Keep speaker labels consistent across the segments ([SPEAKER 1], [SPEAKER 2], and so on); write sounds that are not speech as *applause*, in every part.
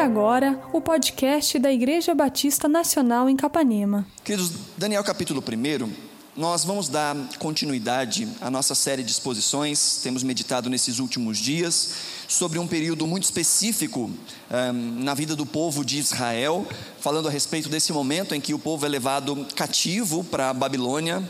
[SPEAKER 1] agora o podcast da Igreja Batista Nacional em Capanema.
[SPEAKER 2] Queridos, Daniel capítulo 1, nós vamos dar continuidade à nossa série de exposições. Temos meditado nesses últimos dias sobre um período muito específico um, na vida do povo de Israel, falando a respeito desse momento em que o povo é levado cativo para a Babilônia,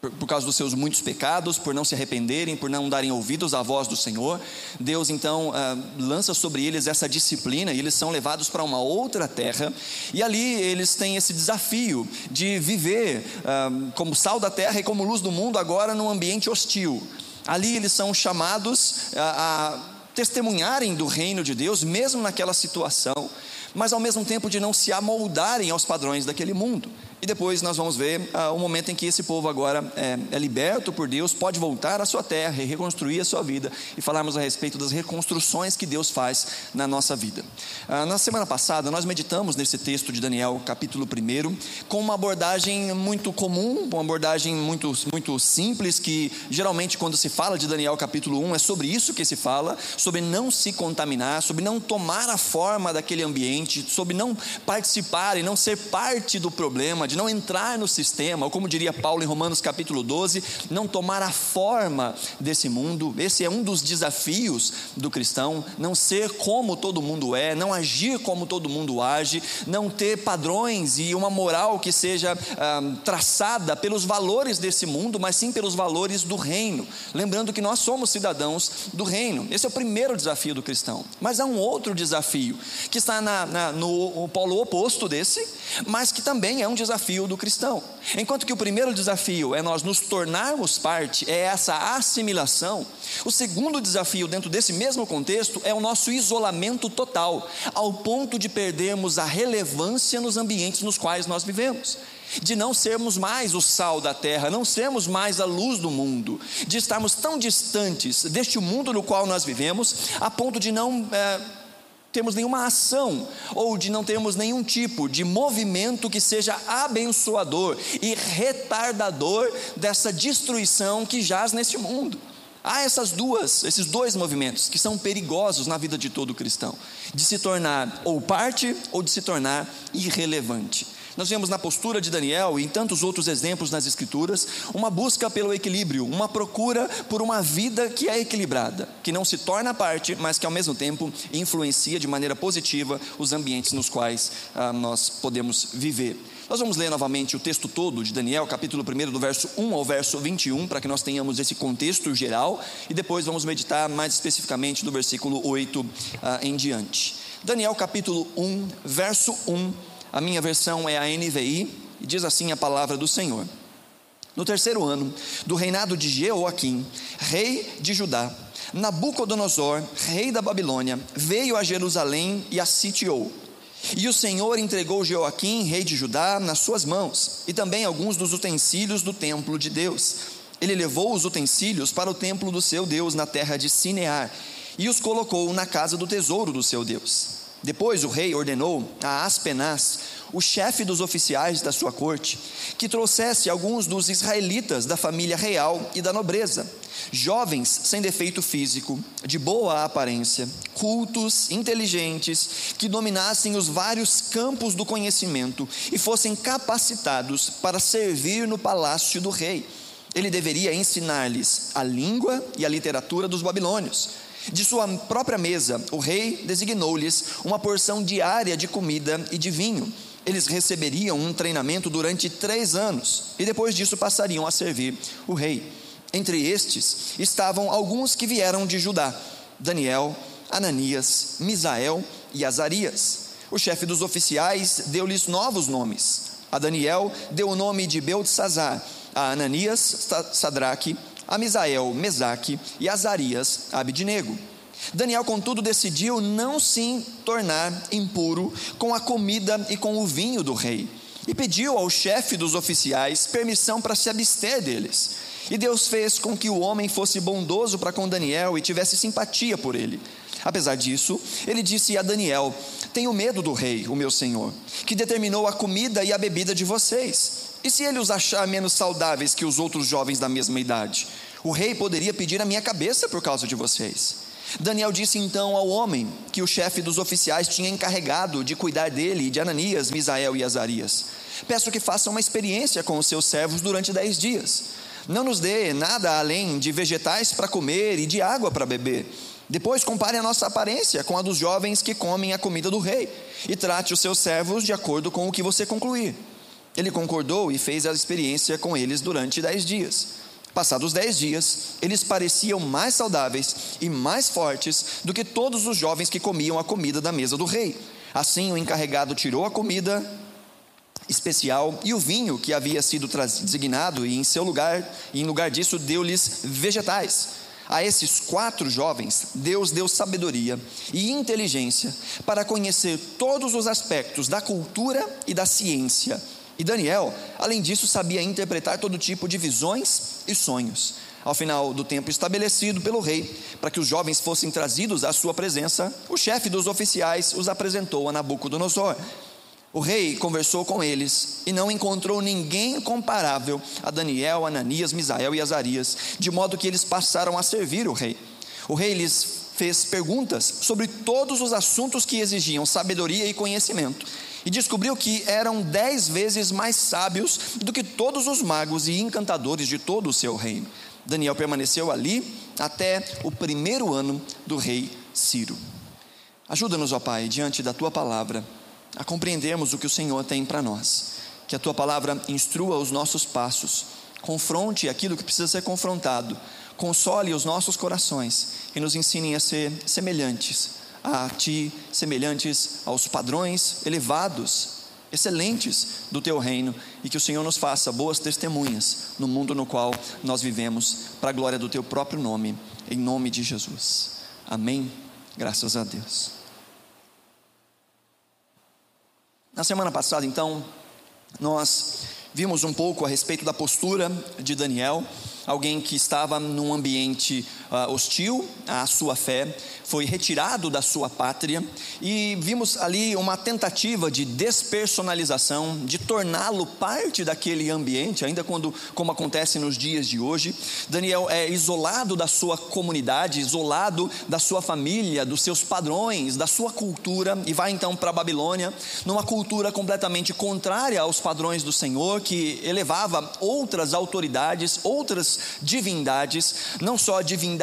[SPEAKER 2] por, por causa dos seus muitos pecados, por não se arrependerem, por não darem ouvidos à voz do Senhor. Deus então ah, lança sobre eles essa disciplina e eles são levados para uma outra terra. E ali eles têm esse desafio de viver ah, como sal da terra e como luz do mundo, agora num ambiente hostil. Ali eles são chamados a, a testemunharem do reino de Deus, mesmo naquela situação, mas ao mesmo tempo de não se amoldarem aos padrões daquele mundo. E depois nós vamos ver ah, o momento em que esse povo agora é, é, liberto por Deus, pode voltar à sua terra e reconstruir a sua vida, e falarmos a respeito das reconstruções que Deus faz na nossa vida. Ah, na semana passada, nós meditamos nesse texto de Daniel, capítulo 1, com uma abordagem muito comum, uma abordagem muito, muito simples, que geralmente quando se fala de Daniel, capítulo 1, é sobre isso que se fala, sobre não se contaminar, sobre não tomar a forma daquele ambiente, sobre não participar e não ser parte do problema de não entrar no sistema, ou como diria Paulo em Romanos capítulo 12, não tomar a forma desse mundo. Esse é um dos desafios do cristão, não ser como todo mundo é, não agir como todo mundo age, não ter padrões e uma moral que seja ah, traçada pelos valores desse mundo, mas sim pelos valores do reino. Lembrando que nós somos cidadãos do reino. Esse é o primeiro desafio do cristão. Mas há um outro desafio que está na, na, no polo oposto desse, mas que também é um desafio desafio do cristão. Enquanto que o primeiro desafio é nós nos tornarmos parte, é essa assimilação, o segundo desafio, dentro desse mesmo contexto, é o nosso isolamento total, ao ponto de perdermos a relevância nos ambientes nos quais nós vivemos de não sermos mais o sal da terra, não sermos mais a luz do mundo, de estarmos tão distantes deste mundo no qual nós vivemos, a ponto de não é, temos nenhuma ação ou de não termos nenhum tipo de movimento que seja abençoador e retardador dessa destruição que jaz neste mundo. Há essas duas, esses dois movimentos que são perigosos na vida de todo cristão, de se tornar ou parte ou de se tornar irrelevante. Nós vemos na postura de Daniel e em tantos outros exemplos nas Escrituras uma busca pelo equilíbrio, uma procura por uma vida que é equilibrada, que não se torna parte, mas que ao mesmo tempo influencia de maneira positiva os ambientes nos quais ah, nós podemos viver. Nós vamos ler novamente o texto todo de Daniel, capítulo 1, do verso 1 ao verso 21, para que nós tenhamos esse contexto geral, e depois vamos meditar mais especificamente do versículo 8 ah, em diante. Daniel, capítulo 1, verso 1 a minha versão é a NVI e diz assim a palavra do Senhor. No terceiro ano do reinado de Jeoaquim, rei de Judá, Nabucodonosor, rei da Babilônia, veio a Jerusalém e a sitiou. E o Senhor entregou Jeoaquim, rei de Judá, nas suas mãos, e também alguns dos utensílios do templo de Deus. Ele levou os utensílios para o templo do seu Deus na terra de Sinear, e os colocou na casa do tesouro do seu Deus. Depois o rei ordenou a Aspenaz, o chefe dos oficiais da sua corte, que trouxesse alguns dos israelitas da família real e da nobreza, jovens sem defeito físico, de boa aparência, cultos, inteligentes, que dominassem os vários campos do conhecimento e fossem capacitados para servir no palácio do rei. Ele deveria ensinar-lhes a língua e a literatura dos babilônios de sua própria mesa, o rei designou-lhes uma porção diária de comida e de vinho. Eles receberiam um treinamento durante três anos e depois disso passariam a servir o rei. Entre estes estavam alguns que vieram de Judá: Daniel, Ananias, Misael e Azarias. O chefe dos oficiais deu-lhes novos nomes. A Daniel deu o nome de Beltesazar, a Ananias, Sadraque, a Misael, Mesaque e Azarias, Abidnego. Daniel, contudo, decidiu não se tornar impuro com a comida e com o vinho do rei, e pediu ao chefe dos oficiais permissão para se abster deles. E Deus fez com que o homem fosse bondoso para com Daniel e tivesse simpatia por ele. Apesar disso, ele disse a Daniel: Tenho medo do rei, o meu senhor, que determinou a comida e a bebida de vocês. E se ele os achar menos saudáveis que os outros jovens da mesma idade? O rei poderia pedir a minha cabeça por causa de vocês. Daniel disse então ao homem que o chefe dos oficiais tinha encarregado de cuidar dele, de Ananias, Misael e Azarias: Peço que faça uma experiência com os seus servos durante dez dias. Não nos dê nada além de vegetais para comer e de água para beber. Depois compare a nossa aparência com a dos jovens que comem a comida do rei, e trate os seus servos de acordo com o que você concluir. Ele concordou e fez a experiência com eles durante dez dias. Passados dez dias, eles pareciam mais saudáveis e mais fortes do que todos os jovens que comiam a comida da mesa do rei. Assim, o encarregado tirou a comida especial e o vinho que havia sido designado, e em seu lugar, em lugar disso, deu-lhes vegetais. A esses quatro jovens, Deus deu sabedoria e inteligência para conhecer todos os aspectos da cultura e da ciência e Daniel, além disso, sabia interpretar todo tipo de visões e sonhos. Ao final do tempo estabelecido pelo rei, para que os jovens fossem trazidos à sua presença, o chefe dos oficiais os apresentou a Nabucodonosor. O rei conversou com eles e não encontrou ninguém comparável a Daniel, Ananias, Misael e Azarias, de modo que eles passaram a servir o rei. O rei lhes fez perguntas sobre todos os assuntos que exigiam sabedoria e conhecimento e descobriu que eram dez vezes mais sábios do que todos os magos e encantadores de todo o seu reino. Daniel permaneceu ali até o primeiro ano do rei Ciro. Ajuda-nos, ó Pai, diante da tua palavra, a compreendermos o que o Senhor tem para nós. Que a tua palavra instrua os nossos passos, confronte aquilo que precisa ser confrontado, console os nossos corações e nos ensine a ser semelhantes a ti, semelhantes aos padrões elevados, excelentes do teu reino, e que o Senhor nos faça boas testemunhas no mundo no qual nós vivemos, para a glória do teu próprio nome, em nome de Jesus. Amém. Graças a Deus. Na semana passada, então, nós vimos um pouco a respeito da postura de Daniel, alguém que estava num ambiente uh, hostil à sua fé, foi retirado da sua pátria e vimos ali uma tentativa de despersonalização, de torná-lo parte daquele ambiente, ainda quando, como acontece nos dias de hoje. Daniel é isolado da sua comunidade, isolado da sua família, dos seus padrões, da sua cultura e vai então para a Babilônia, numa cultura completamente contrária aos padrões do Senhor, que elevava outras autoridades, outras divindades, não só divindades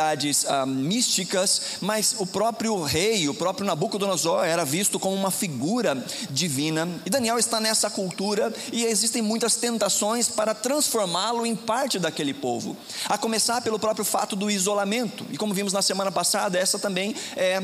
[SPEAKER 2] ah, místicas, mas o próprio rei, o próprio Nabucodonosor era visto como uma figura divina. E Daniel está nessa cultura e existem muitas tentações para transformá-lo em parte daquele povo. A começar pelo próprio fato do isolamento. E como vimos na semana passada, essa também é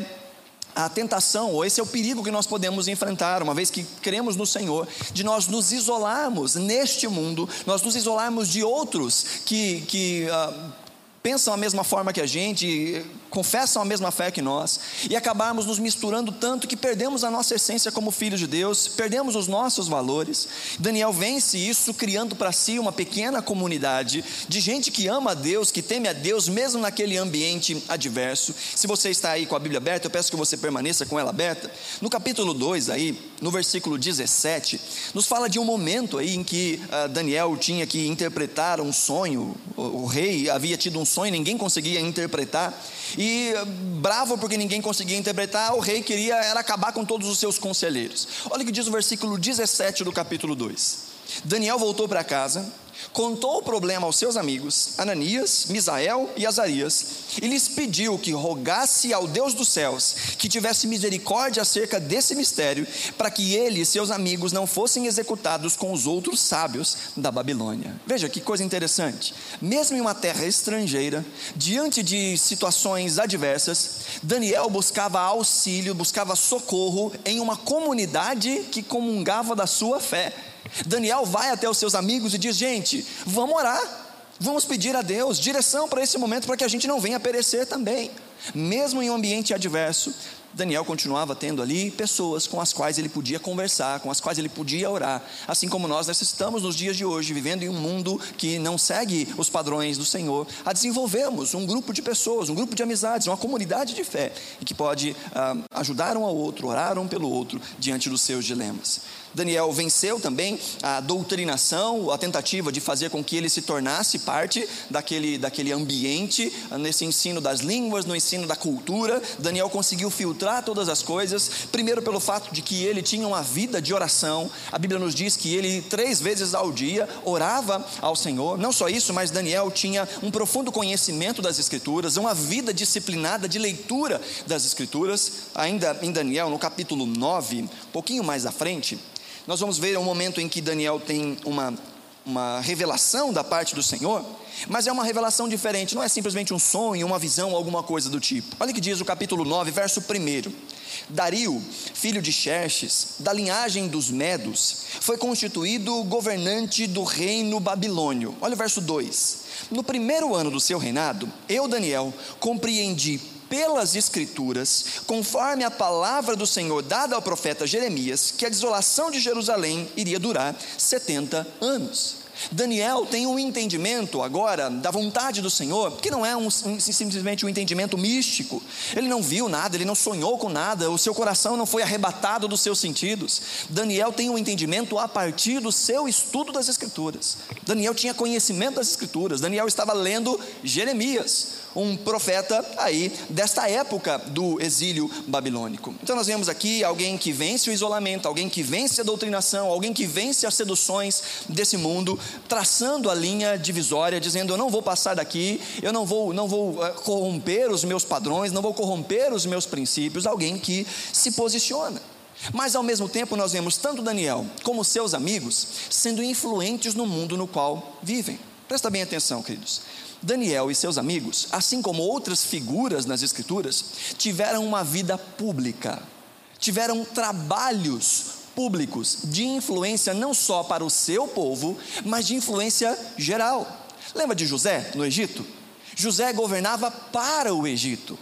[SPEAKER 2] a tentação, ou esse é o perigo que nós podemos enfrentar, uma vez que cremos no Senhor, de nós nos isolarmos neste mundo, nós nos isolarmos de outros que, que uh, pensam a mesma forma que a gente, confessam a mesma fé que nós, e acabarmos nos misturando tanto que perdemos a nossa essência como filhos de Deus, perdemos os nossos valores. Daniel vence isso criando para si uma pequena comunidade de gente que ama a Deus, que teme a Deus, mesmo naquele ambiente adverso. Se você está aí com a Bíblia aberta, eu peço que você permaneça com ela aberta. No capítulo 2 aí, no versículo 17, nos fala de um momento aí em que uh, Daniel tinha que interpretar um sonho, o, o rei havia tido um sonho, ninguém conseguia interpretar, bravo porque ninguém conseguia interpretar, o rei queria era acabar com todos os seus conselheiros. Olha o que diz o versículo 17 do capítulo 2. Daniel voltou para casa, contou o problema aos seus amigos, Ananias, Misael e Azarias, e lhes pediu que rogasse ao Deus dos céus que tivesse misericórdia acerca desse mistério, para que ele e seus amigos não fossem executados com os outros sábios da Babilônia. Veja que coisa interessante. Mesmo em uma terra estrangeira, diante de situações adversas, Daniel buscava auxílio, buscava socorro em uma comunidade que comungava da sua fé. Daniel vai até os seus amigos e diz: Gente, vamos orar. Vamos pedir a Deus direção para esse momento para que a gente não venha perecer também. Mesmo em um ambiente adverso, Daniel continuava tendo ali pessoas com as quais ele podia conversar, com as quais ele podia orar, assim como nós necessitamos nos dias de hoje, vivendo em um mundo que não segue os padrões do Senhor, a desenvolvermos um grupo de pessoas, um grupo de amizades, uma comunidade de fé, e que pode ah, ajudar um ao outro, orar um pelo outro diante dos seus dilemas. Daniel venceu também a doutrinação, a tentativa de fazer com que ele se tornasse parte daquele, daquele ambiente, nesse ensino das línguas, no ensino da cultura. Daniel conseguiu filtrar todas as coisas, primeiro pelo fato de que ele tinha uma vida de oração. A Bíblia nos diz que ele, três vezes ao dia, orava ao Senhor. Não só isso, mas Daniel tinha um profundo conhecimento das Escrituras, uma vida disciplinada de leitura das Escrituras. Ainda em Daniel, no capítulo 9, um pouquinho mais à frente, nós vamos ver um momento em que Daniel tem uma, uma revelação da parte do Senhor, mas é uma revelação diferente, não é simplesmente um sonho, uma visão, alguma coisa do tipo. Olha o que diz o capítulo 9, verso 1. Dario, filho de Xerxes, da linhagem dos Medos, foi constituído governante do reino babilônio. Olha o verso 2. No primeiro ano do seu reinado, eu, Daniel, compreendi pelas Escrituras, conforme a palavra do Senhor dada ao profeta Jeremias, que a desolação de Jerusalém iria durar 70 anos. Daniel tem um entendimento agora da vontade do Senhor, que não é um, simplesmente um entendimento místico. Ele não viu nada, ele não sonhou com nada, o seu coração não foi arrebatado dos seus sentidos. Daniel tem um entendimento a partir do seu estudo das Escrituras. Daniel tinha conhecimento das Escrituras, Daniel estava lendo Jeremias um profeta aí desta época do exílio babilônico. Então nós vemos aqui alguém que vence o isolamento, alguém que vence a doutrinação, alguém que vence as seduções desse mundo, traçando a linha divisória, dizendo eu não vou passar daqui, eu não vou não vou eh, corromper os meus padrões, não vou corromper os meus princípios, alguém que se posiciona. Mas ao mesmo tempo nós vemos tanto Daniel como seus amigos sendo influentes no mundo no qual vivem. Presta bem atenção, queridos. Daniel e seus amigos, assim como outras figuras nas Escrituras, tiveram uma vida pública, tiveram trabalhos públicos de influência não só para o seu povo, mas de influência geral. Lembra de José no Egito? José governava para o Egito.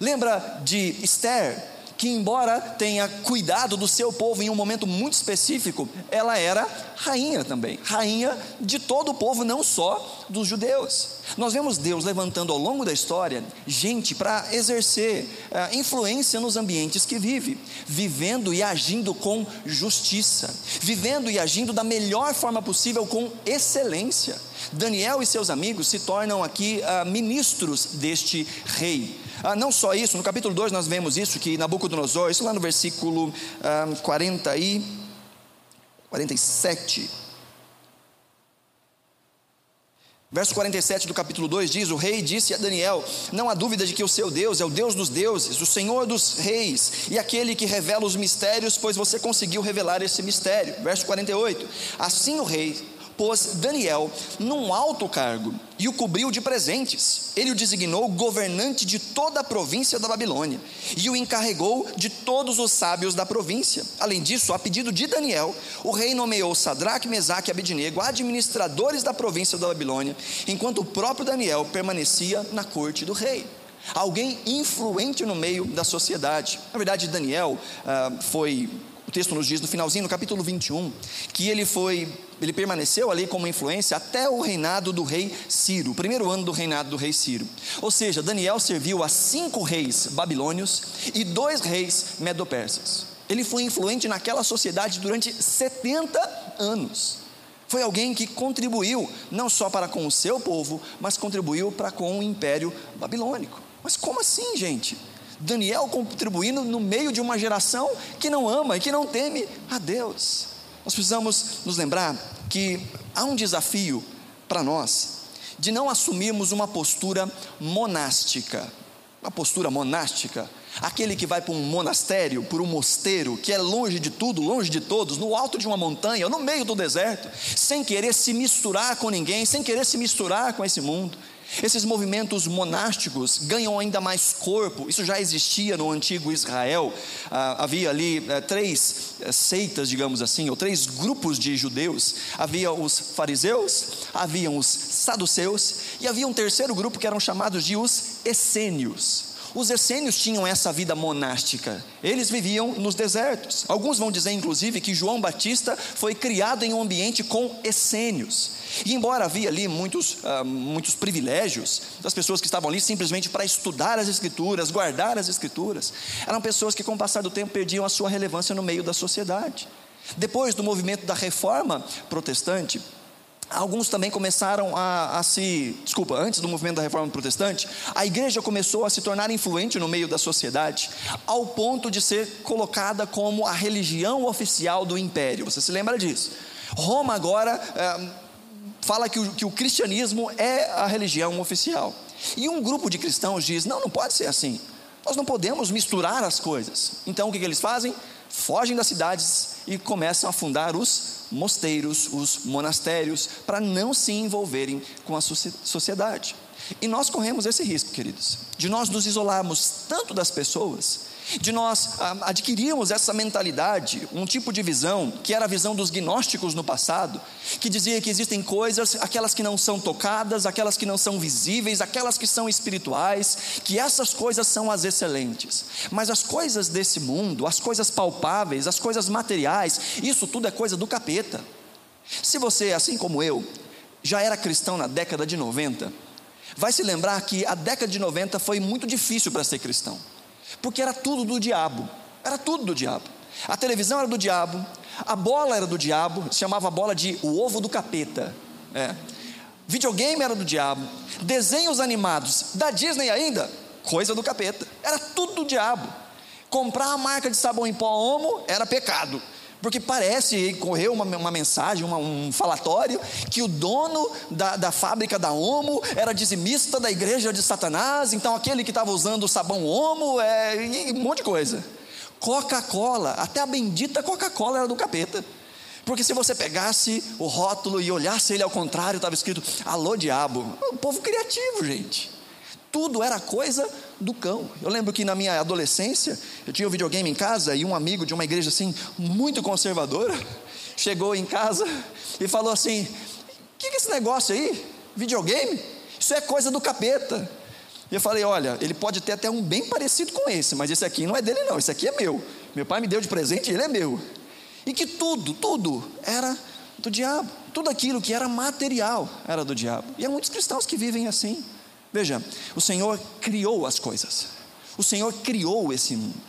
[SPEAKER 2] Lembra de Esther, que, embora tenha cuidado do seu povo em um momento muito específico, ela era rainha também, rainha de todo o povo, não só dos judeus. Nós vemos Deus levantando ao longo da história gente para exercer uh, influência nos ambientes que vive, vivendo e agindo com justiça, vivendo e agindo da melhor forma possível com excelência. Daniel e seus amigos se tornam aqui uh, ministros deste rei. Ah, não só isso, no capítulo 2 nós vemos isso, que Nabucodonosor, isso lá no versículo ah, 40 e 47. Verso 47 do capítulo 2 diz: O rei disse a Daniel: Não há dúvida de que o seu Deus é o Deus dos deuses, o Senhor dos reis e aquele que revela os mistérios, pois você conseguiu revelar esse mistério. Verso 48: Assim o rei pôs Daniel num alto cargo e o cobriu de presentes. Ele o designou governante de toda a província da Babilônia e o encarregou de todos os sábios da província. Além disso, a pedido de Daniel, o rei nomeou Sadraque, Mesaque e Abednego administradores da província da Babilônia, enquanto o próprio Daniel permanecia na corte do rei alguém influente no meio da sociedade. Na verdade, Daniel ah, foi o texto nos diz no finalzinho, no capítulo 21, que ele foi, ele permaneceu ali como influência até o reinado do rei Ciro, o primeiro ano do reinado do rei Ciro. Ou seja, Daniel serviu a cinco reis babilônios e dois reis medopersas. Ele foi influente naquela sociedade durante 70 anos. Foi alguém que contribuiu não só para com o seu povo, mas contribuiu para com o império babilônico. Mas como assim, gente? Daniel contribuindo no meio de uma geração que não ama e que não teme a Deus. Nós precisamos nos lembrar que há um desafio para nós de não assumirmos uma postura monástica. Uma postura monástica, aquele que vai para um monastério, por um mosteiro, que é longe de tudo, longe de todos, no alto de uma montanha, no meio do deserto, sem querer se misturar com ninguém, sem querer se misturar com esse mundo. Esses movimentos monásticos ganham ainda mais corpo, isso já existia no antigo Israel. Ah, havia ali eh, três eh, seitas, digamos assim, ou três grupos de judeus: havia os fariseus, haviam os saduceus, e havia um terceiro grupo que eram chamados de os essênios. Os essênios tinham essa vida monástica, eles viviam nos desertos. Alguns vão dizer, inclusive, que João Batista foi criado em um ambiente com essênios. E embora havia ali muitos, uh, muitos privilégios das pessoas que estavam ali simplesmente para estudar as Escrituras, guardar as Escrituras, eram pessoas que, com o passar do tempo, perdiam a sua relevância no meio da sociedade. Depois do movimento da reforma protestante, Alguns também começaram a, a, se. Desculpa, antes do movimento da reforma protestante, a igreja começou a se tornar influente no meio da sociedade, ao ponto de ser colocada como a religião oficial do império. Você se lembra disso? Roma agora é, fala que o, que o cristianismo é a religião oficial. E um grupo de cristãos diz: não, não pode ser assim. Nós não podemos misturar as coisas. Então o que, que eles fazem? Fogem das cidades e começam a fundar os mosteiros, os monastérios, para não se envolverem com a sociedade. E nós corremos esse risco, queridos, de nós nos isolarmos tanto das pessoas de nós ah, adquirirmos essa mentalidade, um tipo de visão, que era a visão dos gnósticos no passado, que dizia que existem coisas, aquelas que não são tocadas, aquelas que não são visíveis, aquelas que são espirituais, que essas coisas são as excelentes. Mas as coisas desse mundo, as coisas palpáveis, as coisas materiais, isso tudo é coisa do capeta. Se você, assim como eu, já era cristão na década de 90, vai se lembrar que a década de 90 foi muito difícil para ser cristão porque era tudo do diabo. Era tudo do diabo. A televisão era do diabo, a bola era do diabo, se chamava a bola de o ovo do capeta. É. Videogame era do diabo, desenhos animados da Disney ainda, coisa do capeta. Era tudo do diabo. Comprar a marca de sabão em pó Omo era pecado. Porque parece, correu uma, uma mensagem, uma, um falatório, que o dono da, da fábrica da Omo era dizimista da igreja de Satanás, então aquele que estava usando o sabão Omo, é, um monte de coisa. Coca-Cola, até a bendita Coca-Cola era do capeta. Porque se você pegasse o rótulo e olhasse ele ao contrário, estava escrito Alô Diabo. O povo criativo, gente. Tudo era coisa do cão. Eu lembro que na minha adolescência, eu tinha um videogame em casa e um amigo de uma igreja assim, muito conservadora, *laughs* chegou em casa e falou assim: O que, é esse negócio aí? Videogame? Isso é coisa do capeta. E eu falei: Olha, ele pode ter até um bem parecido com esse, mas esse aqui não é dele, não, esse aqui é meu. Meu pai me deu de presente e ele é meu. E que tudo, tudo era do diabo. Tudo aquilo que era material era do diabo. E há muitos cristãos que vivem assim. Veja, o Senhor criou as coisas, o Senhor criou esse mundo,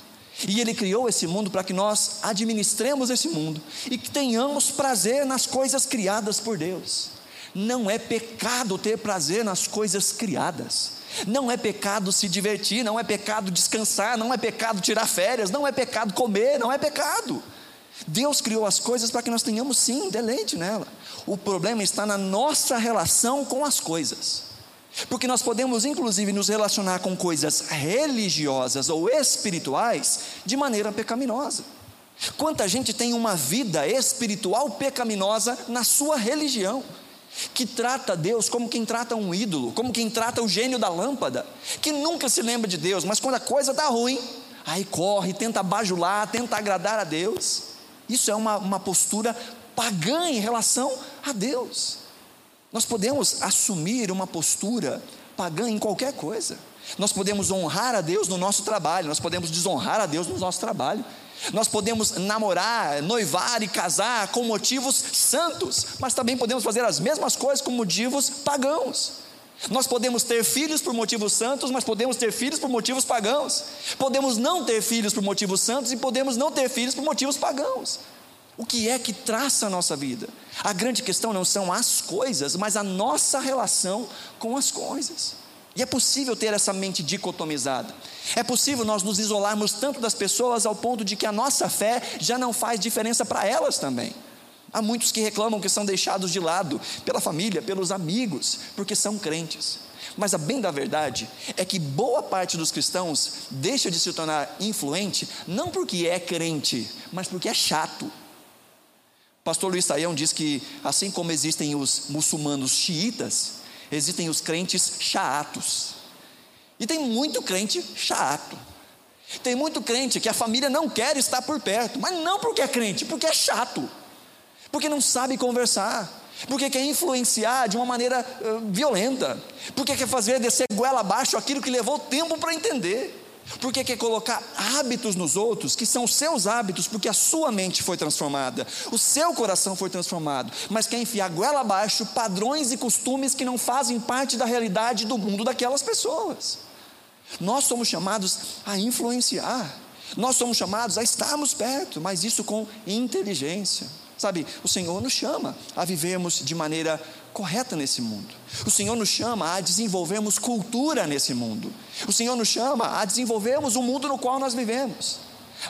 [SPEAKER 2] e Ele criou esse mundo para que nós administremos esse mundo e que tenhamos prazer nas coisas criadas por Deus. Não é pecado ter prazer nas coisas criadas. Não é pecado se divertir, não é pecado descansar, não é pecado tirar férias, não é pecado comer, não é pecado. Deus criou as coisas para que nós tenhamos sim deleite nela. O problema está na nossa relação com as coisas. Porque nós podemos, inclusive, nos relacionar com coisas religiosas ou espirituais de maneira pecaminosa. Quanta gente tem uma vida espiritual pecaminosa na sua religião, que trata Deus como quem trata um ídolo, como quem trata o gênio da lâmpada, que nunca se lembra de Deus, mas quando a coisa está ruim, aí corre, tenta bajular, tenta agradar a Deus. Isso é uma, uma postura pagã em relação a Deus. Nós podemos assumir uma postura pagã em qualquer coisa. Nós podemos honrar a Deus no nosso trabalho, nós podemos desonrar a Deus no nosso trabalho. Nós podemos namorar, noivar e casar com motivos santos, mas também podemos fazer as mesmas coisas com motivos pagãos. Nós podemos ter filhos por motivos santos, mas podemos ter filhos por motivos pagãos. Podemos não ter filhos por motivos santos e podemos não ter filhos por motivos pagãos. O que é que traça a nossa vida? A grande questão não são as coisas, mas a nossa relação com as coisas. E é possível ter essa mente dicotomizada. É possível nós nos isolarmos tanto das pessoas ao ponto de que a nossa fé já não faz diferença para elas também. Há muitos que reclamam que são deixados de lado pela família, pelos amigos, porque são crentes. Mas a bem da verdade é que boa parte dos cristãos deixa de se tornar influente não porque é crente, mas porque é chato Pastor Luiz Saião diz que, assim como existem os muçulmanos xiitas, existem os crentes chaatos. E tem muito crente chato. Tem muito crente que a família não quer estar por perto, mas não porque é crente, porque é chato, porque não sabe conversar, porque quer influenciar de uma maneira uh, violenta, porque quer fazer descer goela abaixo aquilo que levou tempo para entender. Porque quer colocar hábitos nos outros, que são os seus hábitos, porque a sua mente foi transformada, o seu coração foi transformado, mas quer enfiar goela abaixo padrões e costumes que não fazem parte da realidade do mundo daquelas pessoas. Nós somos chamados a influenciar. Nós somos chamados a estarmos perto, mas isso com inteligência. Sabe, o Senhor nos chama a vivermos de maneira correta nesse mundo. O Senhor nos chama a desenvolvermos cultura nesse mundo. O Senhor nos chama a desenvolvermos o mundo no qual nós vivemos.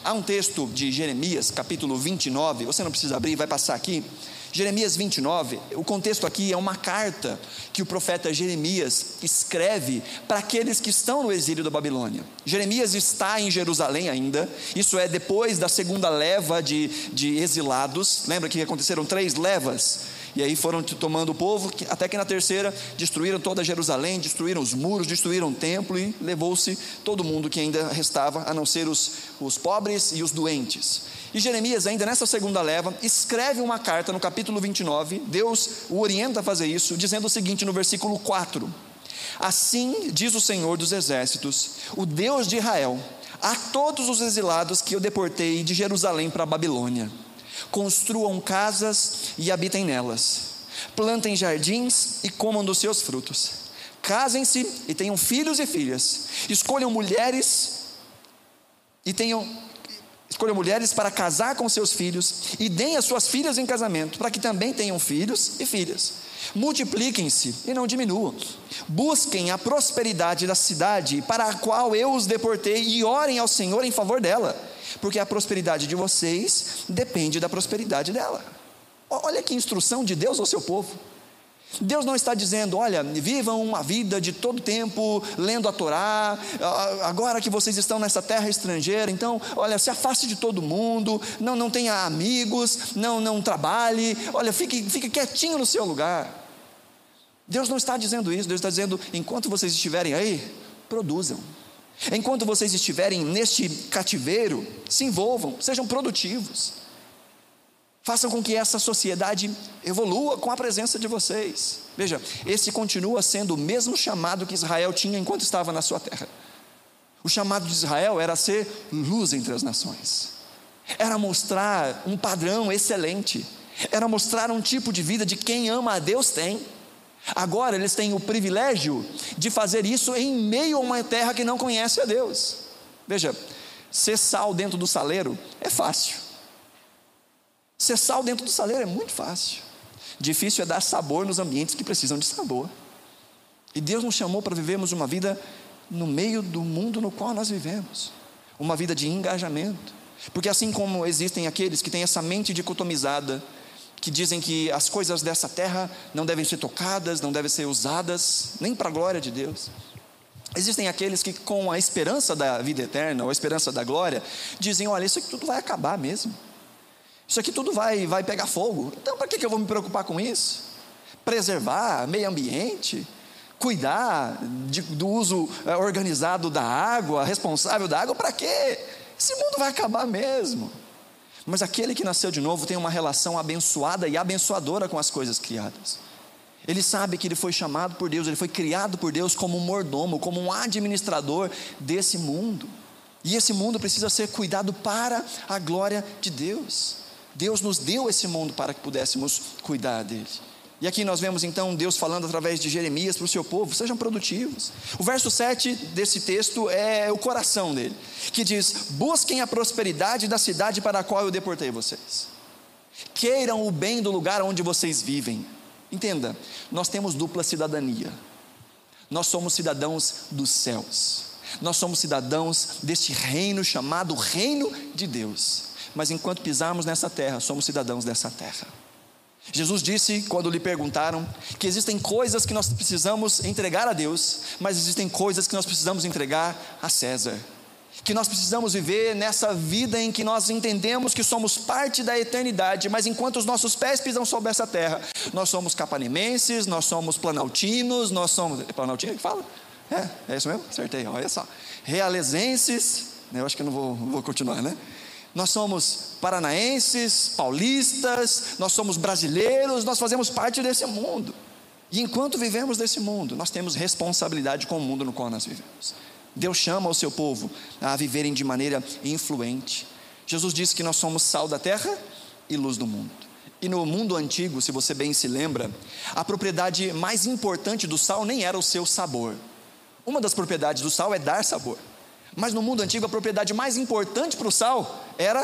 [SPEAKER 2] Há um texto de Jeremias, capítulo 29, você não precisa abrir, vai passar aqui. Jeremias 29, o contexto aqui é uma carta que o profeta Jeremias escreve para aqueles que estão no exílio da Babilônia. Jeremias está em Jerusalém ainda, isso é depois da segunda leva de, de exilados. Lembra que aconteceram três levas? E aí foram tomando o povo, até que na terceira destruíram toda Jerusalém, destruíram os muros, destruíram o templo e levou-se todo mundo que ainda restava, a não ser os, os pobres e os doentes. E Jeremias, ainda nessa segunda leva, escreve uma carta no capítulo 29, Deus o orienta a fazer isso, dizendo o seguinte no versículo 4: Assim diz o Senhor dos Exércitos, o Deus de Israel, a todos os exilados que eu deportei de Jerusalém para a Babilônia construam casas e habitem nelas, plantem jardins e comam dos seus frutos, casem-se e tenham filhos e filhas, escolham mulheres e tenham escolham mulheres para casar com seus filhos e deem as suas filhas em casamento, para que também tenham filhos e filhas. Multipliquem-se e não diminuam. Busquem a prosperidade da cidade para a qual eu os deportei e orem ao Senhor em favor dela porque a prosperidade de vocês depende da prosperidade dela. Olha que instrução de Deus ao seu povo. Deus não está dizendo, olha, vivam uma vida de todo tempo lendo a Torá, agora que vocês estão nessa terra estrangeira, então, olha, se afaste de todo mundo, não, não tenha amigos, não, não trabalhe, olha, fique, fique quietinho no seu lugar. Deus não está dizendo isso, Deus está dizendo, enquanto vocês estiverem aí, produzam. Enquanto vocês estiverem neste cativeiro, se envolvam, sejam produtivos. Façam com que essa sociedade evolua com a presença de vocês. Veja, esse continua sendo o mesmo chamado que Israel tinha enquanto estava na sua terra. O chamado de Israel era ser luz entre as nações, era mostrar um padrão excelente, era mostrar um tipo de vida de quem ama a Deus tem. Agora eles têm o privilégio de fazer isso em meio a uma terra que não conhece a Deus. Veja, ser sal dentro do saleiro é fácil. Ser sal dentro do saleiro é muito fácil. Difícil é dar sabor nos ambientes que precisam de sabor. E Deus nos chamou para vivermos uma vida no meio do mundo no qual nós vivemos uma vida de engajamento. Porque assim como existem aqueles que têm essa mente dicotomizada, que dizem que as coisas dessa terra não devem ser tocadas, não devem ser usadas, nem para a glória de Deus. Existem aqueles que, com a esperança da vida eterna, ou a esperança da glória, dizem: olha, isso aqui tudo vai acabar mesmo. Isso aqui tudo vai, vai pegar fogo. Então, para que, eu vou me preocupar com isso? Preservar meio ambiente, cuidar de, do uso eh, organizado da água, responsável da água, para quê? Esse mundo vai acabar mesmo. Mas aquele que nasceu de novo tem uma relação abençoada e abençoadora com as coisas criadas. Ele sabe que ele foi chamado por Deus, ele foi criado por Deus como um mordomo, como um administrador desse mundo. E esse mundo precisa ser cuidado para a glória de Deus. Deus nos deu esse mundo para que pudéssemos cuidar dele. E aqui nós vemos então Deus falando através de Jeremias para o seu povo: sejam produtivos. O verso 7 desse texto é o coração dele, que diz: Busquem a prosperidade da cidade para a qual eu deportei vocês. Queiram o bem do lugar onde vocês vivem. Entenda, nós temos dupla cidadania. Nós somos cidadãos dos céus. Nós somos cidadãos deste reino chamado Reino de Deus. Mas enquanto pisarmos nessa terra, somos cidadãos dessa terra. Jesus disse, quando lhe perguntaram, que existem coisas que nós precisamos entregar a Deus, mas existem coisas que nós precisamos entregar a César. Que nós precisamos viver nessa vida em que nós entendemos que somos parte da eternidade, mas enquanto os nossos pés pisam sobre essa terra, nós somos capanemenses, nós somos planaltinos, nós somos. É planaltino que fala? É, é isso mesmo? Acertei, olha só. Realesenses, eu acho que não vou, vou continuar, né? Nós somos paranaenses, paulistas, nós somos brasileiros, nós fazemos parte desse mundo. E enquanto vivemos desse mundo, nós temos responsabilidade com o mundo no qual nós vivemos. Deus chama o seu povo a viverem de maneira influente. Jesus disse que nós somos sal da terra e luz do mundo. E no mundo antigo, se você bem se lembra, a propriedade mais importante do sal nem era o seu sabor. Uma das propriedades do sal é dar sabor. Mas no mundo antigo, a propriedade mais importante para o sal era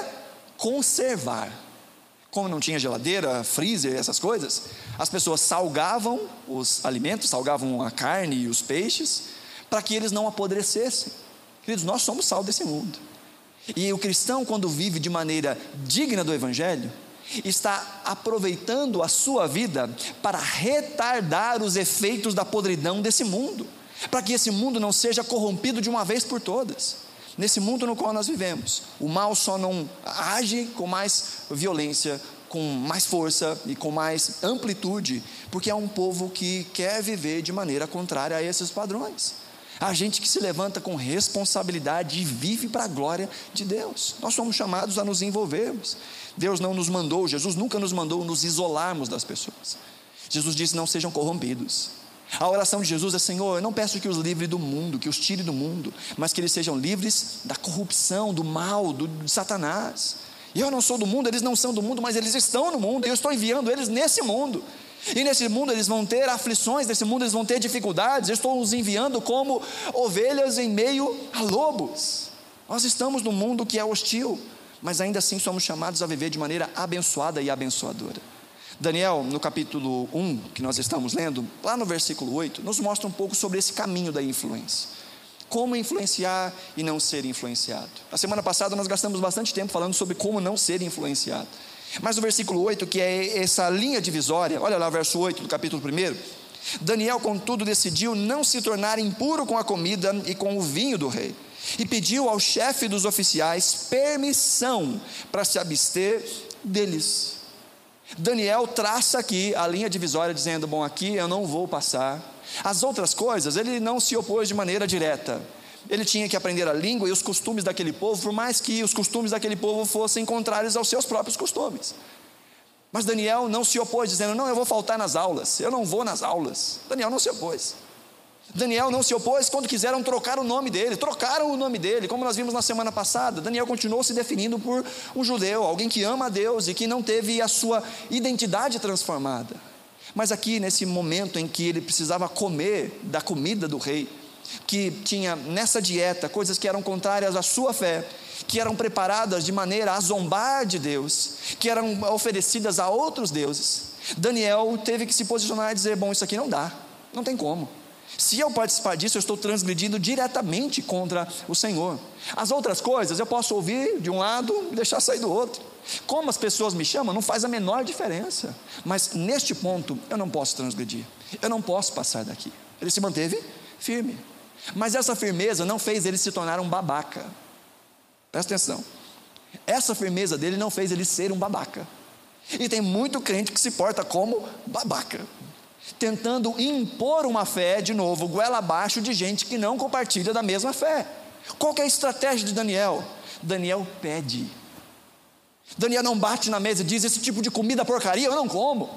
[SPEAKER 2] conservar. Como não tinha geladeira, freezer, essas coisas, as pessoas salgavam os alimentos, salgavam a carne e os peixes, para que eles não apodrecessem. Queridos, nós somos sal desse mundo. E o cristão, quando vive de maneira digna do Evangelho, está aproveitando a sua vida para retardar os efeitos da podridão desse mundo, para que esse mundo não seja corrompido de uma vez por todas. Nesse mundo no qual nós vivemos, o mal só não age com mais violência, com mais força e com mais amplitude, porque é um povo que quer viver de maneira contrária a esses padrões. A gente que se levanta com responsabilidade e vive para a glória de Deus. Nós somos chamados a nos envolvermos. Deus não nos mandou, Jesus nunca nos mandou nos isolarmos das pessoas. Jesus disse: não sejam corrompidos. A oração de Jesus é: Senhor, eu não peço que os livre do mundo, que os tire do mundo, mas que eles sejam livres da corrupção, do mal, do, de Satanás. Eu não sou do mundo, eles não são do mundo, mas eles estão no mundo, e eu estou enviando eles nesse mundo. E nesse mundo eles vão ter aflições, nesse mundo eles vão ter dificuldades. Eu estou os enviando como ovelhas em meio a lobos. Nós estamos num mundo que é hostil, mas ainda assim somos chamados a viver de maneira abençoada e abençoadora. Daniel, no capítulo 1, que nós estamos lendo, lá no versículo 8, nos mostra um pouco sobre esse caminho da influência. Como influenciar e não ser influenciado. A semana passada nós gastamos bastante tempo falando sobre como não ser influenciado. Mas o versículo 8, que é essa linha divisória, olha lá o verso 8 do capítulo 1. Daniel, contudo, decidiu não se tornar impuro com a comida e com o vinho do rei, e pediu ao chefe dos oficiais permissão para se abster deles. Daniel traça aqui a linha divisória, dizendo: Bom, aqui eu não vou passar. As outras coisas, ele não se opôs de maneira direta. Ele tinha que aprender a língua e os costumes daquele povo, por mais que os costumes daquele povo fossem contrários aos seus próprios costumes. Mas Daniel não se opôs, dizendo: Não, eu vou faltar nas aulas, eu não vou nas aulas. Daniel não se opôs. Daniel não se opôs quando quiseram trocar o nome dele, trocaram o nome dele, como nós vimos na semana passada. Daniel continuou se definindo por um judeu, alguém que ama a Deus e que não teve a sua identidade transformada. Mas aqui, nesse momento em que ele precisava comer da comida do rei, que tinha nessa dieta coisas que eram contrárias à sua fé, que eram preparadas de maneira a zombar de Deus, que eram oferecidas a outros deuses, Daniel teve que se posicionar e dizer: Bom, isso aqui não dá, não tem como. Se eu participar disso, eu estou transgredindo diretamente contra o Senhor. As outras coisas eu posso ouvir de um lado e deixar sair do outro. Como as pessoas me chamam, não faz a menor diferença. Mas neste ponto, eu não posso transgredir. Eu não posso passar daqui. Ele se manteve firme. Mas essa firmeza não fez ele se tornar um babaca. Presta atenção. Essa firmeza dele não fez ele ser um babaca. E tem muito crente que se porta como babaca tentando impor uma fé, de novo, goela abaixo de gente que não compartilha da mesma fé. Qual é a estratégia de Daniel? Daniel pede. Daniel não bate na mesa e diz: Esse tipo de comida porcaria eu não como.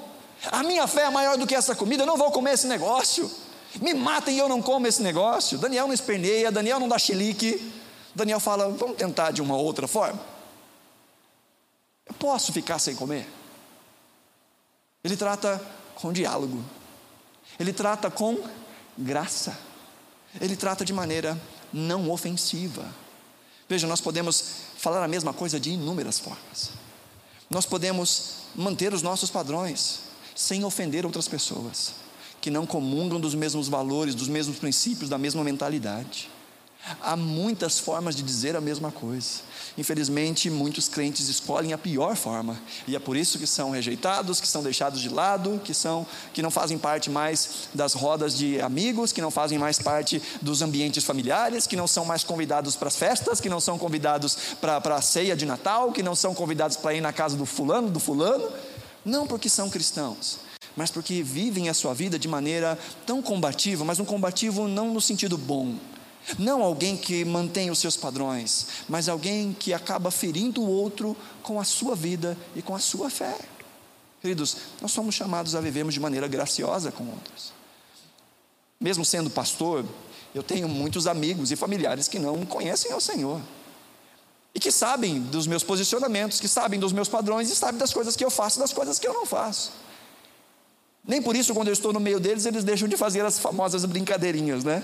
[SPEAKER 2] A minha fé é maior do que essa comida, eu não vou comer esse negócio. Me matem e eu não como esse negócio. Daniel não esperneia, Daniel não dá chilique. Daniel fala: Vamos tentar de uma outra forma. Eu posso ficar sem comer? Ele trata com diálogo. Ele trata com graça. Ele trata de maneira não ofensiva. Veja, nós podemos falar a mesma coisa de inúmeras formas. Nós podemos manter os nossos padrões sem ofender outras pessoas que não comungam dos mesmos valores, dos mesmos princípios, da mesma mentalidade. Há muitas formas de dizer a mesma coisa. Infelizmente, muitos crentes escolhem a pior forma, e é por isso que são rejeitados, que são deixados de lado, que são que não fazem parte mais das rodas de amigos, que não fazem mais parte dos ambientes familiares, que não são mais convidados para as festas, que não são convidados para, a ceia de Natal, que não são convidados para ir na casa do fulano, do fulano, não porque são cristãos, mas porque vivem a sua vida de maneira tão combativa, mas um combativo não no sentido bom, não alguém que mantém os seus padrões, mas alguém que acaba ferindo o outro com a sua vida e com a sua fé. Queridos, nós somos chamados a vivermos de maneira graciosa com outros. Mesmo sendo pastor, eu tenho muitos amigos e familiares que não conhecem ao Senhor. E que sabem dos meus posicionamentos, que sabem dos meus padrões e sabem das coisas que eu faço e das coisas que eu não faço. Nem por isso, quando eu estou no meio deles, eles deixam de fazer as famosas brincadeirinhas, né?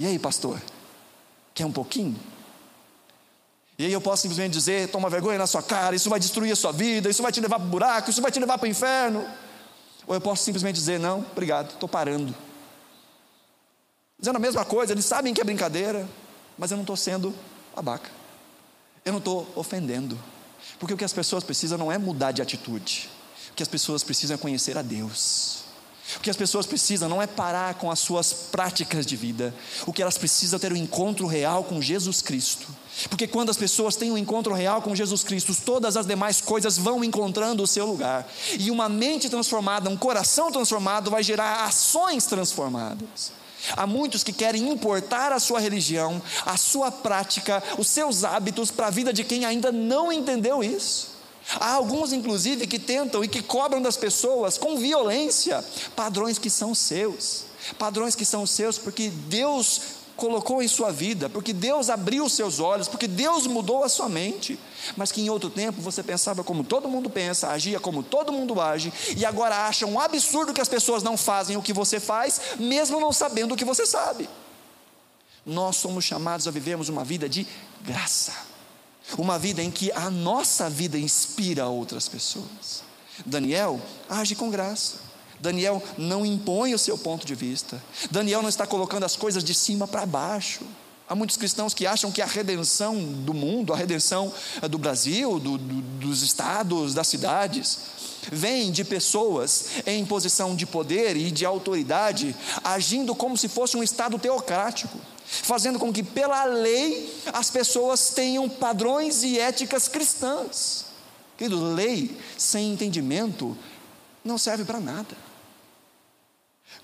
[SPEAKER 2] E aí, pastor? Quer um pouquinho? E aí eu posso simplesmente dizer: toma vergonha na sua cara, isso vai destruir a sua vida, isso vai te levar para o buraco, isso vai te levar para o inferno. Ou eu posso simplesmente dizer: não, obrigado, estou parando. Dizendo a mesma coisa, eles sabem que é brincadeira, mas eu não estou sendo abaca. Eu não estou ofendendo. Porque o que as pessoas precisam não é mudar de atitude. O que as pessoas precisam é conhecer a Deus. O que as pessoas precisam não é parar com as suas práticas de vida. O que elas precisam é ter um encontro real com Jesus Cristo. Porque quando as pessoas têm um encontro real com Jesus Cristo, todas as demais coisas vão encontrando o seu lugar. E uma mente transformada, um coração transformado vai gerar ações transformadas. Há muitos que querem importar a sua religião, a sua prática, os seus hábitos para a vida de quem ainda não entendeu isso. Há alguns, inclusive, que tentam e que cobram das pessoas com violência padrões que são seus, padrões que são seus porque Deus colocou em sua vida, porque Deus abriu seus olhos, porque Deus mudou a sua mente, mas que em outro tempo você pensava como todo mundo pensa, agia como todo mundo age, e agora acha um absurdo que as pessoas não fazem o que você faz, mesmo não sabendo o que você sabe. Nós somos chamados a vivermos uma vida de graça, uma vida em que a nossa vida inspira outras pessoas. Daniel age com graça. Daniel não impõe o seu ponto de vista. Daniel não está colocando as coisas de cima para baixo. Há muitos cristãos que acham que a redenção do mundo, a redenção do Brasil, do, do, dos estados, das cidades, vem de pessoas em posição de poder e de autoridade, agindo como se fosse um estado teocrático, fazendo com que, pela lei, as pessoas tenham padrões e éticas cristãs. Querido, lei sem entendimento não serve para nada.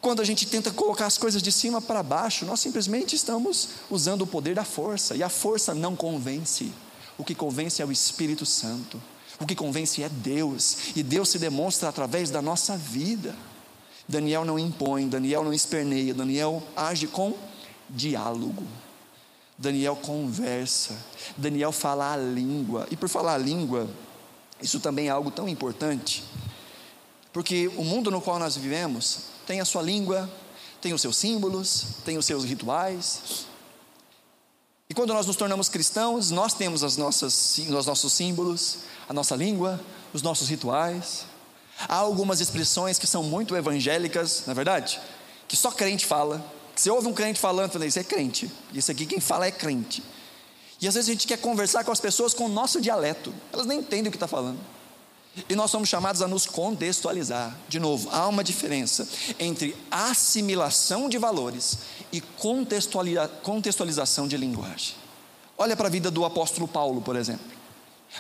[SPEAKER 2] Quando a gente tenta colocar as coisas de cima para baixo, nós simplesmente estamos usando o poder da força, e a força não convence. O que convence é o Espírito Santo. O que convence é Deus, e Deus se demonstra através da nossa vida. Daniel não impõe, Daniel não esperneia, Daniel age com diálogo. Daniel conversa, Daniel fala a língua, e por falar a língua, isso também é algo tão importante, porque o mundo no qual nós vivemos tem a sua língua, tem os seus símbolos, tem os seus rituais. E quando nós nos tornamos cristãos, nós temos as nossas, os nossos símbolos, a nossa língua, os nossos rituais. Há algumas expressões que são muito evangélicas, na é verdade, que só crente fala. Você ouve um crente falando, fala, isso é crente. Isso aqui quem fala é crente. E às vezes a gente quer conversar com as pessoas com o nosso dialeto. Elas nem entendem o que está falando. E nós somos chamados a nos contextualizar. De novo, há uma diferença entre assimilação de valores e contextualização de linguagem. Olha para a vida do apóstolo Paulo, por exemplo.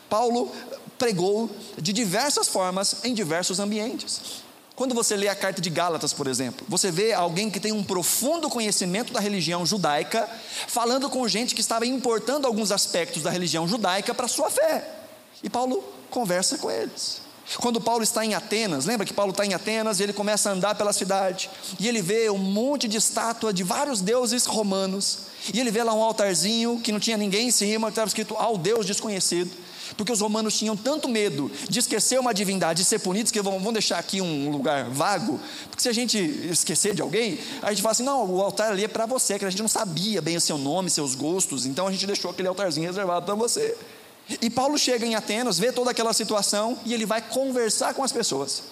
[SPEAKER 2] Paulo pregou de diversas formas em diversos ambientes. Quando você lê a carta de Gálatas, por exemplo, você vê alguém que tem um profundo conhecimento da religião judaica, falando com gente que estava importando alguns aspectos da religião judaica para a sua fé. E Paulo conversa com eles. Quando Paulo está em Atenas, lembra que Paulo está em Atenas e ele começa a andar pela cidade, e ele vê um monte de estátua de vários deuses romanos, e ele vê lá um altarzinho que não tinha ninguém em cima, que estava escrito ao Deus desconhecido, porque os romanos tinham tanto medo de esquecer uma divindade e ser punidos, que vão, deixar aqui um lugar vago, porque se a gente esquecer de alguém, a gente fala assim: não, o altar ali é para você, que a gente não sabia bem o seu nome, seus gostos, então a gente deixou aquele altarzinho reservado para você. E Paulo chega em Atenas, vê toda aquela situação e ele vai conversar com as pessoas.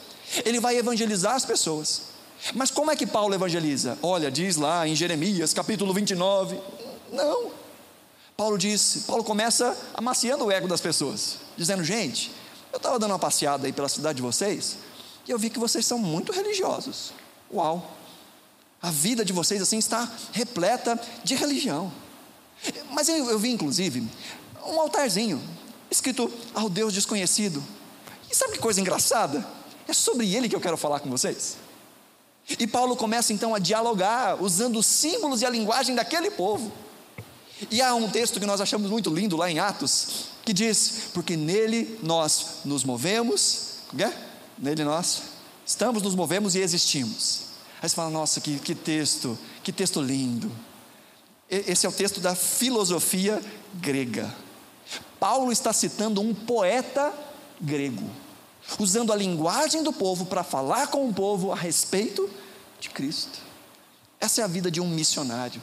[SPEAKER 2] Ele vai evangelizar as pessoas. Mas como é que Paulo evangeliza? Olha, diz lá em Jeremias, capítulo 29. Não. Paulo diz, Paulo começa amaciando o ego das pessoas, dizendo: "Gente, eu estava dando uma passeada aí pela cidade de vocês, e eu vi que vocês são muito religiosos. Uau! A vida de vocês assim está repleta de religião. Mas eu, eu vi, inclusive, um altarzinho, escrito ao Deus desconhecido. E sabe que coisa engraçada? É sobre ele que eu quero falar com vocês. E Paulo começa então a dialogar, usando os símbolos e a linguagem daquele povo. E há um texto que nós achamos muito lindo lá em Atos, que diz: Porque nele nós nos movemos, é? nele nós estamos, nos movemos e existimos. Aí você fala: Nossa, que, que texto, que texto lindo. Esse é o texto da filosofia grega. Paulo está citando um poeta grego, usando a linguagem do povo para falar com o povo a respeito de Cristo. Essa é a vida de um missionário.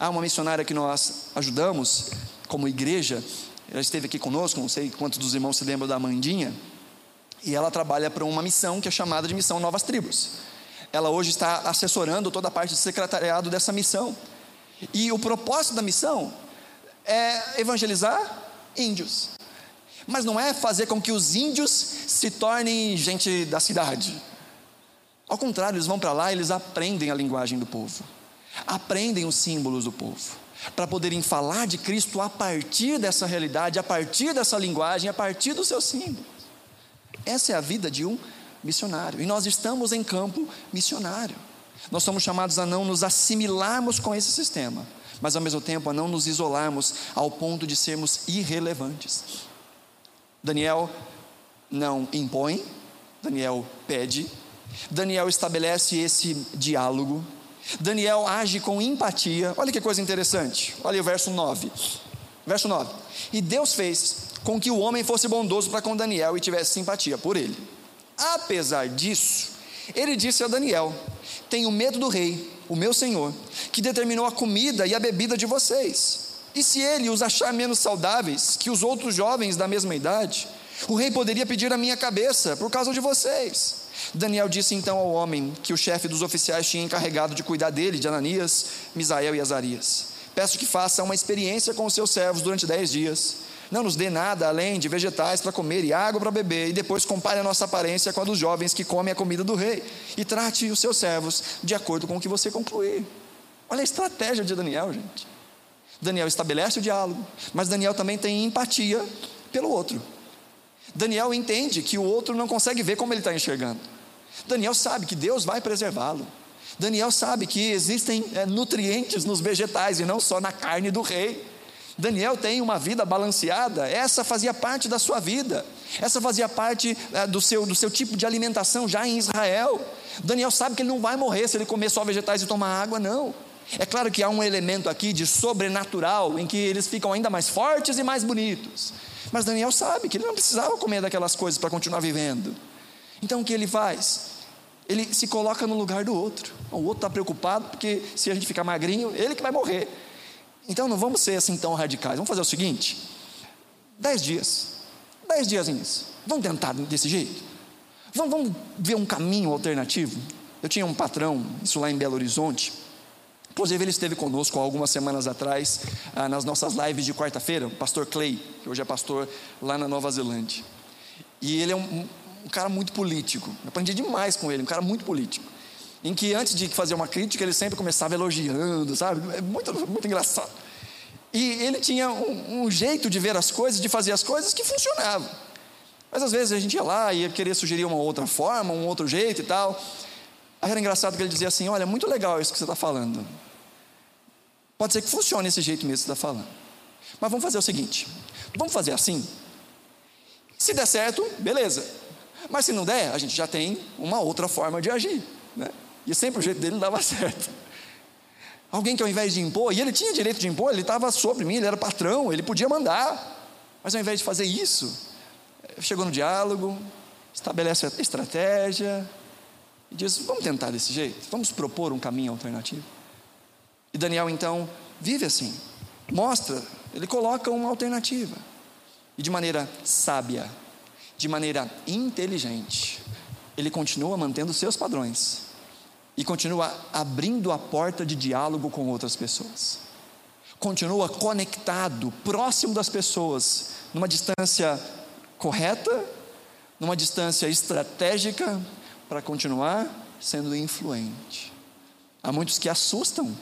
[SPEAKER 2] Há uma missionária que nós ajudamos como igreja, ela esteve aqui conosco, não sei quantos dos irmãos se lembram da Amandinha, e ela trabalha para uma missão que é chamada de Missão Novas Tribos. Ela hoje está assessorando toda a parte de secretariado dessa missão. E o propósito da missão é evangelizar índios. Mas não é fazer com que os índios se tornem gente da cidade. Ao contrário, eles vão para lá e eles aprendem a linguagem do povo, aprendem os símbolos do povo, para poderem falar de Cristo a partir dessa realidade, a partir dessa linguagem, a partir dos seus símbolos. Essa é a vida de um missionário. E nós estamos em campo missionário. Nós somos chamados a não nos assimilarmos com esse sistema, mas ao mesmo tempo a não nos isolarmos ao ponto de sermos irrelevantes. Daniel não impõe, Daniel pede, Daniel estabelece esse diálogo, Daniel age com empatia. Olha que coisa interessante, olha o verso 9. Verso 9: E Deus fez com que o homem fosse bondoso para com Daniel e tivesse simpatia por ele. Apesar disso, ele disse a Daniel: Tenho medo do rei, o meu senhor, que determinou a comida e a bebida de vocês. E se ele os achar menos saudáveis que os outros jovens da mesma idade, o rei poderia pedir a minha cabeça por causa de vocês. Daniel disse então ao homem que o chefe dos oficiais tinha encarregado de cuidar dele, de Ananias, Misael e Azarias: Peço que faça uma experiência com os seus servos durante dez dias não nos dê nada além de vegetais para comer e água para beber, e depois compare a nossa aparência com a dos jovens que comem a comida do rei, e trate os seus servos de acordo com o que você concluir. Olha a estratégia de Daniel, gente. Daniel estabelece o diálogo, mas Daniel também tem empatia pelo outro. Daniel entende que o outro não consegue ver como ele está enxergando. Daniel sabe que Deus vai preservá-lo. Daniel sabe que existem é, nutrientes nos vegetais e não só na carne do rei. Daniel tem uma vida balanceada, essa fazia parte da sua vida, essa fazia parte é, do, seu, do seu tipo de alimentação já em Israel. Daniel sabe que ele não vai morrer se ele comer só vegetais e tomar água, não. É claro que há um elemento aqui de sobrenatural, em que eles ficam ainda mais fortes e mais bonitos. Mas Daniel sabe que ele não precisava comer daquelas coisas para continuar vivendo. Então o que ele faz? Ele se coloca no lugar do outro. O outro está preocupado porque se a gente ficar magrinho, ele que vai morrer. Então não vamos ser assim tão radicais. Vamos fazer o seguinte: dez dias, dez diazinhos. Vamos tentar desse jeito. Vamos, vamos ver um caminho alternativo. Eu tinha um patrão, isso lá em Belo Horizonte. Inclusive, ele esteve conosco algumas semanas atrás, ah, nas nossas lives de quarta-feira, o pastor Clay, que hoje é pastor lá na Nova Zelândia. E ele é um, um cara muito político. Eu aprendi demais com ele, um cara muito político em que antes de fazer uma crítica, ele sempre começava elogiando, sabe? É muito, muito engraçado. E ele tinha um, um, jeito de ver as coisas, de fazer as coisas que funcionava. Mas às vezes a gente ia lá e ia querer sugerir uma outra forma, um outro jeito e tal. Aí era engraçado que ele dizia assim: Olha, muito legal isso que você está falando. Pode ser que funcione esse jeito mesmo que você está falando. Mas vamos fazer o seguinte: vamos fazer assim. Se der certo, beleza. Mas se não der, a gente já tem uma outra forma de agir. Né? E sempre o jeito dele não dava *laughs* certo. Alguém que ao invés de impor, e ele tinha direito de impor, ele estava sobre mim, ele era patrão, ele podia mandar. Mas ao invés de fazer isso, chegou no diálogo, estabelece a estratégia e diz: vamos tentar desse jeito, vamos propor um caminho alternativo. E Daniel então vive assim, mostra, ele coloca uma alternativa, e de maneira sábia, de maneira inteligente, ele continua mantendo seus padrões e continua abrindo a porta de diálogo com outras pessoas. Continua conectado, próximo das pessoas, numa distância correta, numa distância estratégica, para continuar sendo influente. Há muitos que assustam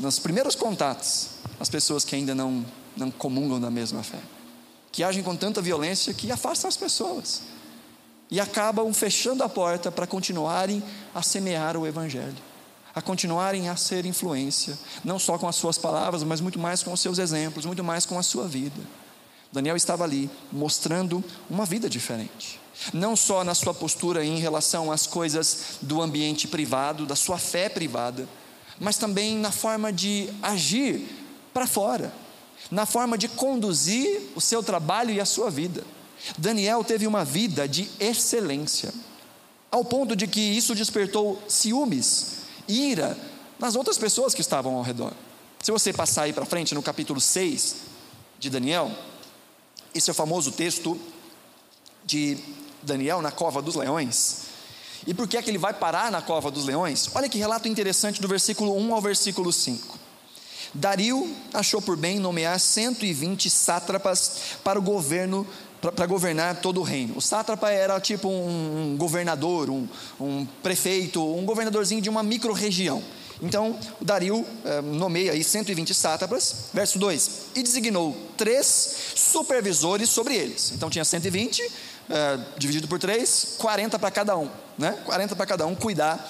[SPEAKER 2] nos primeiros contatos as pessoas que ainda não, não comungam da mesma fé, que agem com tanta violência que afastam as pessoas e acabam fechando a porta para continuarem a semear o Evangelho, a continuarem a ser influência, não só com as suas palavras, mas muito mais com os seus exemplos, muito mais com a sua vida. Daniel estava ali mostrando uma vida diferente, não só na sua postura em relação às coisas do ambiente privado, da sua fé privada, mas também na forma de agir para fora, na forma de conduzir o seu trabalho e a sua vida. Daniel teve uma vida de excelência, ao ponto de que isso despertou ciúmes, ira nas outras pessoas que estavam ao redor. Se você passar aí para frente no capítulo 6 de Daniel, esse é o famoso texto de Daniel na cova dos leões. E por que é que ele vai parar na cova dos leões? Olha que relato interessante do versículo 1 ao versículo 5. Dario achou por bem nomear 120 sátrapas para o governo para governar todo o reino. O sátrapa era tipo um, governador, um, um, prefeito, um governadorzinho de uma micro-região. Então, o Dario eh, nomeia aí 120 sátrapas, verso 2, e designou três supervisores sobre eles. Então, tinha 120, eh, dividido por três, 40 para cada um, né? 40 para cada um cuidar,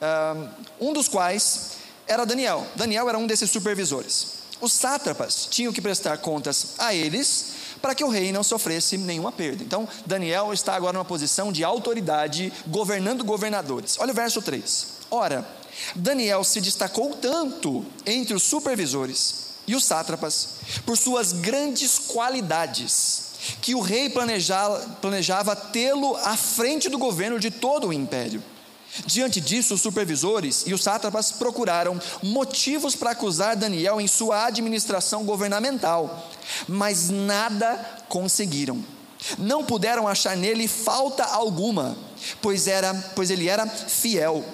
[SPEAKER 2] eh, um dos quais era Daniel. Daniel era um desses supervisores. Os sátrapas tinham que prestar contas a eles para que o rei não sofresse nenhuma perda. Então, Daniel está agora numa posição de autoridade, governando governadores. Olha o verso 3. Ora, Daniel se destacou tanto entre os supervisores e os sátrapas por suas grandes qualidades, que o rei planejava, planejava tê-lo à frente do governo de todo o império. Diante disso, os supervisores e os sátrapas procuraram motivos para acusar Daniel em sua administração governamental, mas nada conseguiram. Não puderam achar nele falta alguma, pois, era, pois ele era fiel,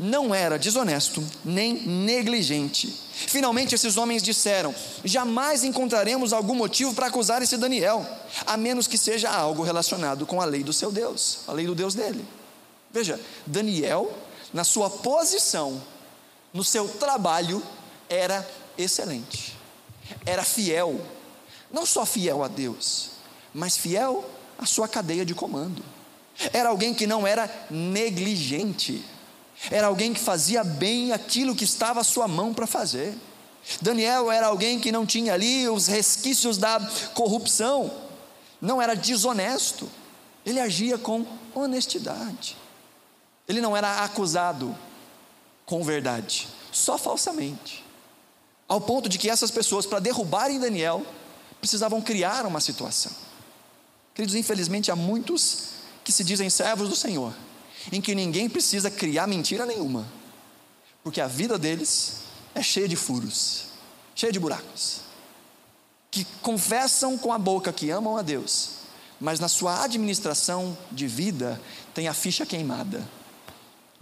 [SPEAKER 2] não era desonesto nem negligente. Finalmente, esses homens disseram: jamais encontraremos algum motivo para acusar esse Daniel, a menos que seja algo relacionado com a lei do seu Deus, a lei do Deus dele. Veja, Daniel, na sua posição, no seu trabalho, era excelente, era fiel, não só fiel a Deus, mas fiel à sua cadeia de comando. Era alguém que não era negligente, era alguém que fazia bem aquilo que estava à sua mão para fazer. Daniel era alguém que não tinha ali os resquícios da corrupção, não era desonesto, ele agia com honestidade. Ele não era acusado com verdade, só falsamente. Ao ponto de que essas pessoas, para derrubarem Daniel, precisavam criar uma situação. Queridos, infelizmente há muitos que se dizem servos do Senhor, em que ninguém precisa criar mentira nenhuma, porque a vida deles é cheia de furos, cheia de buracos, que confessam com a boca que amam a Deus, mas na sua administração de vida tem a ficha queimada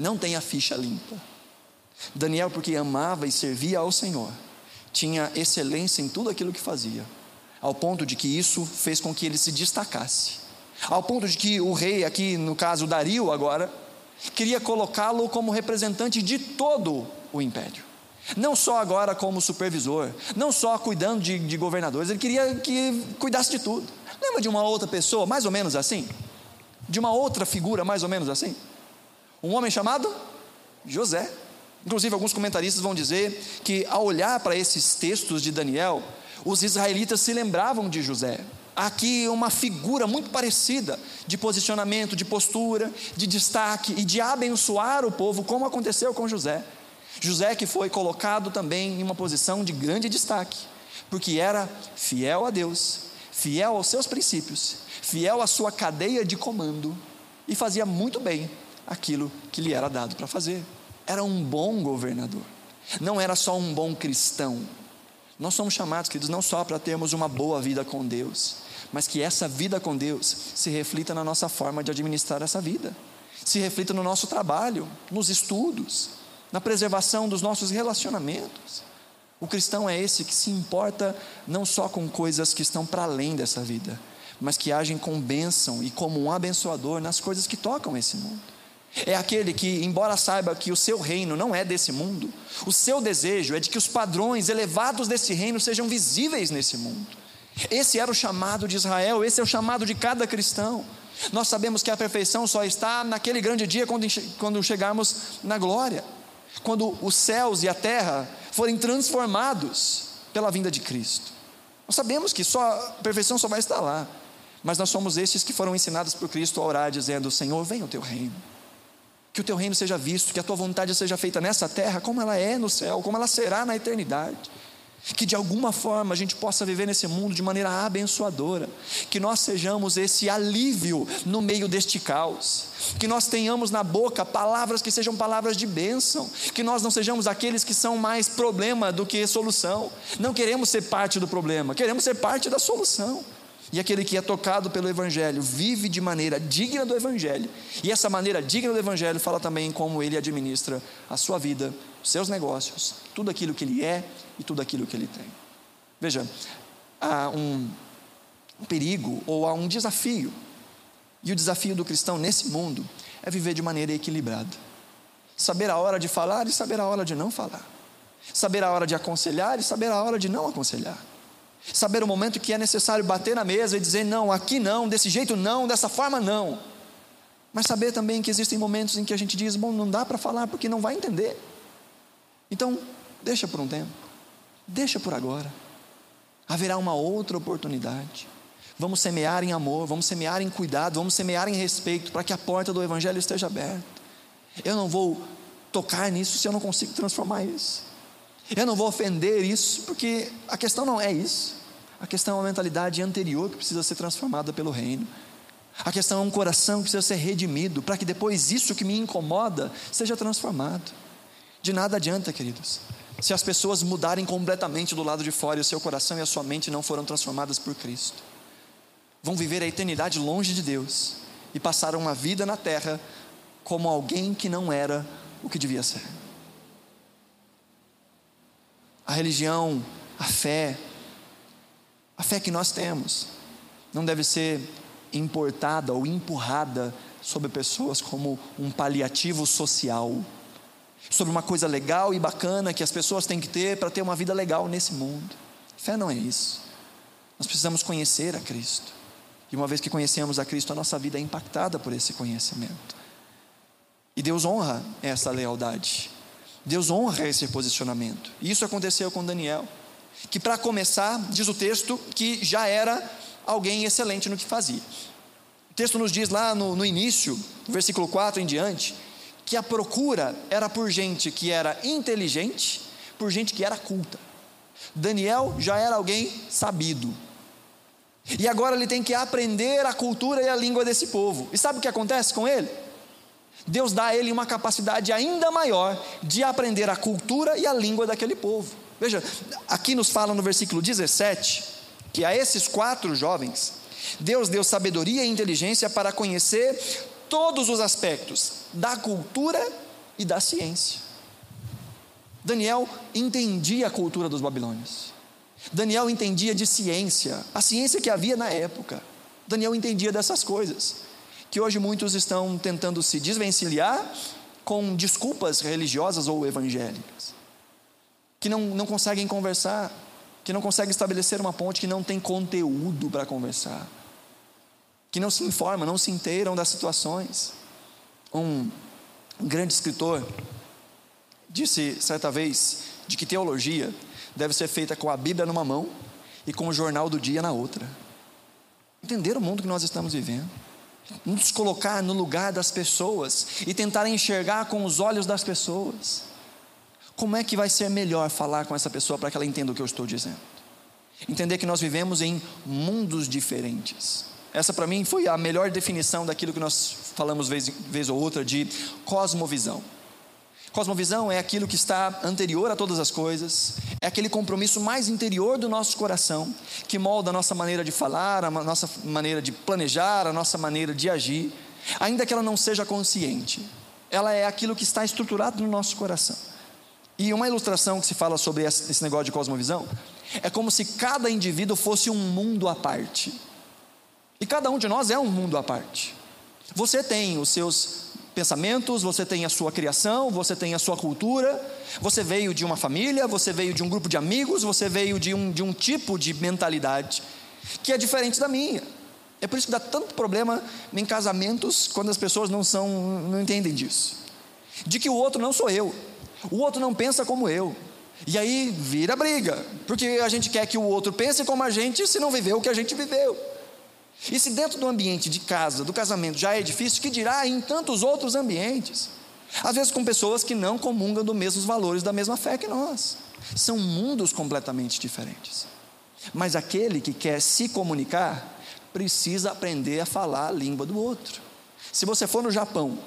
[SPEAKER 2] não tem a ficha limpa. Daniel, porque amava e servia ao Senhor, tinha excelência em tudo aquilo que fazia, ao ponto de que isso fez com que ele se destacasse, ao ponto de que o rei, aqui no caso Dario agora, queria colocá-lo como representante de todo o império. Não só agora como supervisor, não só cuidando de, de governadores, ele queria que cuidasse de tudo. Lembra de uma outra pessoa, mais ou menos assim? De uma outra figura, mais ou menos assim? Um homem chamado José. Inclusive, alguns comentaristas vão dizer que, ao olhar para esses textos de Daniel, os israelitas se lembravam de José. Aqui, uma figura muito parecida de posicionamento, de postura, de destaque e de abençoar o povo, como aconteceu com José. José, que foi colocado também em uma posição de grande destaque, porque era fiel a Deus, fiel aos seus princípios, fiel à sua cadeia de comando e fazia muito bem aquilo que lhe era dado para fazer. Era um bom governador, não era só um bom cristão. Nós somos chamados, queridos, não só para termos uma boa vida com Deus, mas que essa vida com Deus se reflita na nossa forma de administrar essa vida, se reflita no nosso trabalho, nos estudos, na preservação dos nossos relacionamentos. O cristão é esse que se importa não só com coisas que estão para além dessa vida, mas que agem com bênção e como um abençoador nas coisas que tocam esse mundo. É aquele que, embora saiba que o seu reino não é desse mundo, o seu desejo é de que os padrões elevados desse reino sejam visíveis nesse mundo. Esse era o chamado de Israel, esse é o chamado de cada cristão. Nós sabemos que a perfeição só está naquele grande dia quando, quando chegarmos na glória, quando os céus e a terra forem transformados pela vinda de Cristo. Nós sabemos que só a perfeição só vai estar lá, mas nós somos estes que foram ensinados por Cristo a orar, dizendo: Senhor, venha o teu reino que o teu reino seja visto, que a tua vontade seja feita nessa terra, como ela é no céu, como ela será na eternidade. Que de alguma forma a gente possa viver nesse mundo de maneira abençoadora, que nós sejamos esse alívio no meio deste caos, que nós tenhamos na boca palavras que sejam palavras de bênção, que nós não sejamos aqueles que são mais problema do que solução, não queremos ser parte do problema, queremos ser parte da solução. E aquele que é tocado pelo Evangelho vive de maneira digna do Evangelho, e essa maneira digna do Evangelho fala também como ele administra a sua vida, os seus negócios, tudo aquilo que ele é e tudo aquilo que ele tem. Veja, há um, perigo ou há um desafio, e o desafio do cristão nesse mundo é viver de maneira equilibrada, saber a hora de falar e saber a hora de não falar, saber a hora de aconselhar e saber a hora de não aconselhar Saber o momento que é necessário bater na mesa e dizer não, aqui não, desse jeito não, dessa forma não. Mas saber também que existem momentos em que a gente diz, bom, não dá para falar porque não vai entender. Então, deixa por um tempo. Deixa por agora. Haverá uma outra oportunidade. Vamos semear em amor, vamos semear em cuidado, vamos semear em respeito para que a porta do evangelho esteja aberta. Eu não vou tocar nisso se eu não consigo transformar isso. Eu não vou ofender isso, porque a questão não é isso. A questão é uma mentalidade anterior que precisa ser transformada pelo reino. A questão é um coração que precisa ser redimido, para que depois isso que me incomoda seja transformado. De nada adianta, queridos, se as pessoas mudarem completamente do lado de fora e o seu coração e a sua mente não foram transformadas por Cristo. Vão viver a eternidade longe de Deus e passaram uma vida na terra como alguém que não era o que devia ser a religião, a fé, a fé que nós temos, não deve ser importada ou empurrada sobre pessoas como um paliativo social, sobre uma coisa legal e bacana que as pessoas têm que ter para ter uma vida legal nesse mundo. Fé não é isso. Nós precisamos conhecer a Cristo. E uma vez que conhecemos a Cristo, a nossa vida é impactada por esse conhecimento. E Deus honra essa lealdade. Deus honra esse posicionamento. E isso aconteceu com Daniel, que para começar, diz o texto, que já era alguém excelente no que fazia. O texto nos diz lá no, no início, versículo 4 em diante, que a procura era por gente que era inteligente, por gente que era culta. Daniel já era alguém sabido. E agora ele tem que aprender a cultura e a língua desse povo. E sabe o que acontece com ele? Deus dá a ele uma capacidade ainda maior de aprender a cultura e a língua daquele povo. Veja, aqui nos fala no versículo 17 que a esses quatro jovens, Deus deu sabedoria e inteligência para conhecer todos os aspectos da cultura e da ciência. Daniel entendia a cultura dos babilônios. Daniel entendia de ciência, a ciência que havia na época. Daniel entendia dessas coisas que hoje muitos estão tentando se desvencilhar com desculpas religiosas ou evangélicas, que não, não conseguem conversar, que não conseguem estabelecer uma ponte, que não tem conteúdo para conversar, que não se informam, não se inteiram das situações. Um, grande escritor disse certa vez de que teologia deve ser feita com a Bíblia numa mão e com o jornal do dia na outra. Entender o mundo que nós estamos vivendo nos colocar no lugar das pessoas e tentar enxergar com os olhos das pessoas. Como é que vai ser melhor falar com essa pessoa para que ela entenda o que eu estou dizendo? Entender que nós vivemos em mundos diferentes. Essa para mim foi a melhor definição daquilo que nós falamos vez, vez ou outra de cosmovisão. Cosmovisão é aquilo que está anterior a todas as coisas, é aquele compromisso mais interior do nosso coração, que molda a nossa maneira de falar, a nossa maneira de planejar, a nossa maneira de agir, ainda que ela não seja consciente. Ela é aquilo que está estruturado no nosso coração. E uma ilustração que se fala sobre esse negócio de cosmovisão é como se cada indivíduo fosse um mundo à parte. E cada um de nós é um mundo à parte. Você tem os seus pensamentos, você tem a sua criação, você tem a sua cultura, você veio de uma família, você veio de um grupo de amigos, você veio de um, de um tipo de mentalidade que é diferente da minha. É por isso que dá tanto problema em casamentos quando as pessoas não são, não entendem disso. De que o outro não sou eu, o outro não pensa como eu. E aí vira briga, porque a gente quer que o outro pense como a gente se não viveu o que a gente viveu. E se dentro do ambiente de casa, do casamento, já é difícil, que dirá em tantos outros ambientes? Às vezes com pessoas que não comungam dos mesmos valores, da mesma fé que nós. São mundos completamente diferentes. Mas aquele que quer se comunicar precisa aprender a falar a língua do outro. Se você for no Japão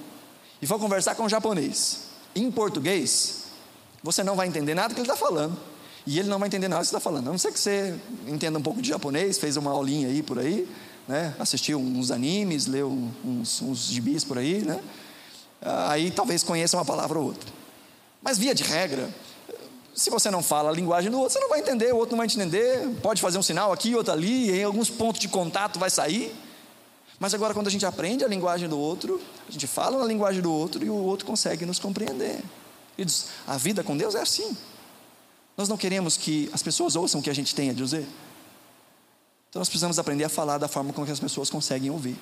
[SPEAKER 2] e for conversar com um japonês em português, você não vai entender nada que ele está falando. E ele não vai entender nada que você está falando. A não ser que você entenda um pouco de japonês, fez uma aulinha aí por aí, né? assistiu uns animes, leu uns, uns gibis por aí, né? aí talvez conheça uma palavra ou outra. Mas via de regra, se você não fala a linguagem do outro, você não vai entender, o outro não vai entender. Pode fazer um sinal aqui, outro ali, em alguns pontos de contato vai sair. Mas agora, quando a gente aprende a linguagem do outro, a gente fala na linguagem do outro e o outro consegue nos compreender. A vida com Deus é assim. Nós não queremos que as pessoas ouçam o que a gente tem a dizer. Então nós precisamos aprender a falar da forma como as pessoas conseguem ouvir.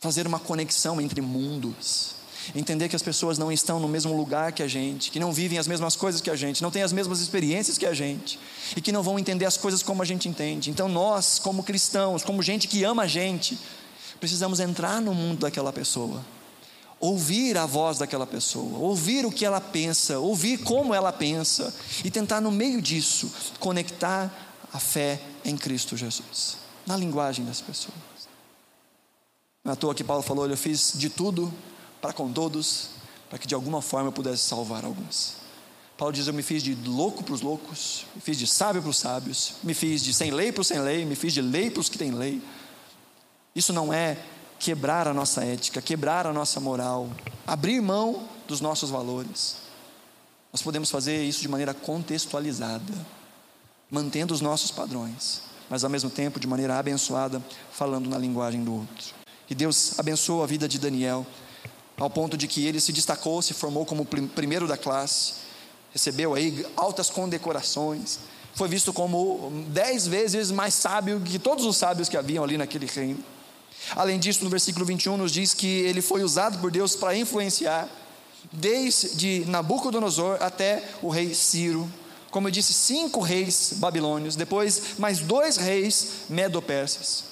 [SPEAKER 2] Fazer uma conexão entre mundos. Entender que as pessoas não estão no mesmo lugar que a gente, que não vivem as mesmas coisas que a gente, não têm as mesmas experiências que a gente, e que não vão entender as coisas como a gente entende. Então nós, como cristãos, como gente que ama a gente, precisamos entrar no mundo daquela pessoa ouvir a voz daquela pessoa, ouvir o que ela pensa, ouvir como ela pensa e tentar, no meio disso, conectar a fé em Cristo Jesus, na linguagem das pessoas. Não é toa que Paulo falou: Eu fiz de tudo para com todos, para que de alguma forma eu pudesse salvar alguns. Paulo diz: Eu me fiz de louco para os loucos, me fiz de sábio para os sábios, me fiz de sem lei para os sem lei, me fiz de lei para os que têm lei. Isso não é quebrar a nossa ética, quebrar a nossa moral, abrir mão dos nossos valores. Nós podemos fazer isso de maneira contextualizada, mantendo os nossos padrões, mas ao mesmo tempo de maneira abençoada, falando na linguagem do outro. E Deus abençoou a vida de Daniel, ao ponto de que ele se destacou, se formou como primeiro da classe, recebeu aí altas condecorações, foi visto como dez vezes mais sábio que todos os sábios que haviam ali naquele reino. Além disso, no versículo 21 nos diz que ele foi usado por Deus para influenciar, desde Nabucodonosor até o rei Ciro. Como eu disse, cinco reis babilônios, depois mais dois reis medo-persas.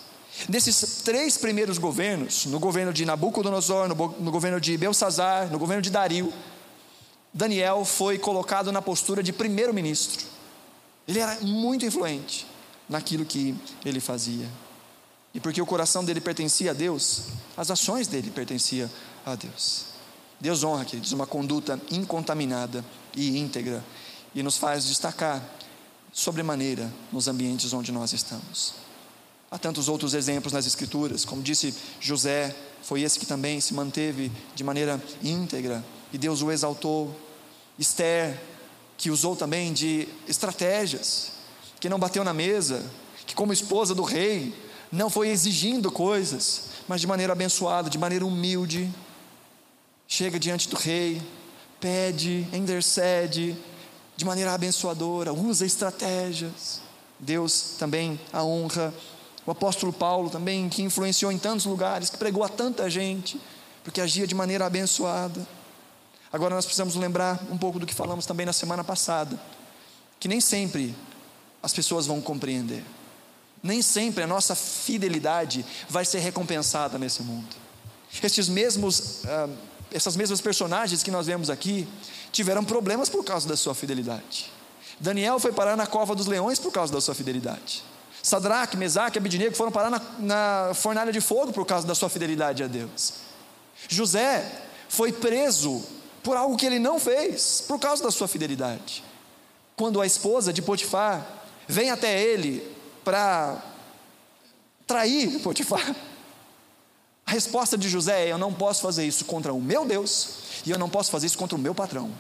[SPEAKER 2] Desses três primeiros governos, no governo de Nabucodonosor, no, no governo de Belsazar, no governo de Dario, Daniel foi colocado na postura de primeiro-ministro. Ele era muito influente naquilo que ele fazia. E porque o coração dele pertencia a Deus, as ações dele pertenciam a Deus. Deus honra, queridos, uma conduta incontaminada e íntegra e nos faz destacar sobremaneira nos ambientes onde nós estamos. Há tantos outros exemplos nas Escrituras, como disse José, foi esse que também se manteve de maneira íntegra e Deus o exaltou. Esther, que usou também de estratégias, que não bateu na mesa, que, como esposa do rei, não foi exigindo coisas, mas de maneira abençoada, de maneira humilde. Chega diante do rei, pede, intercede, de maneira abençoadora, usa estratégias. Deus também a honra. O apóstolo Paulo também, que influenciou em tantos lugares, que pregou a tanta gente, porque agia de maneira abençoada. Agora nós precisamos lembrar um pouco do que falamos também na semana passada, que nem sempre as pessoas vão compreender. Nem sempre a nossa fidelidade vai ser recompensada nesse mundo. Estes mesmos, uh, essas mesmas personagens que nós vemos aqui tiveram problemas por causa da sua fidelidade. Daniel foi parar na cova dos leões por causa da sua fidelidade. Sadraque, Mesaque e Abidnego foram parar na, na fornalha de fogo por causa da sua fidelidade a Deus. José foi preso por algo que ele não fez, por causa da sua fidelidade. Quando a esposa de Potifar vem até ele para trair Potifar. A resposta de José é: Eu não posso fazer isso contra o meu Deus e eu não posso fazer isso contra o meu patrão.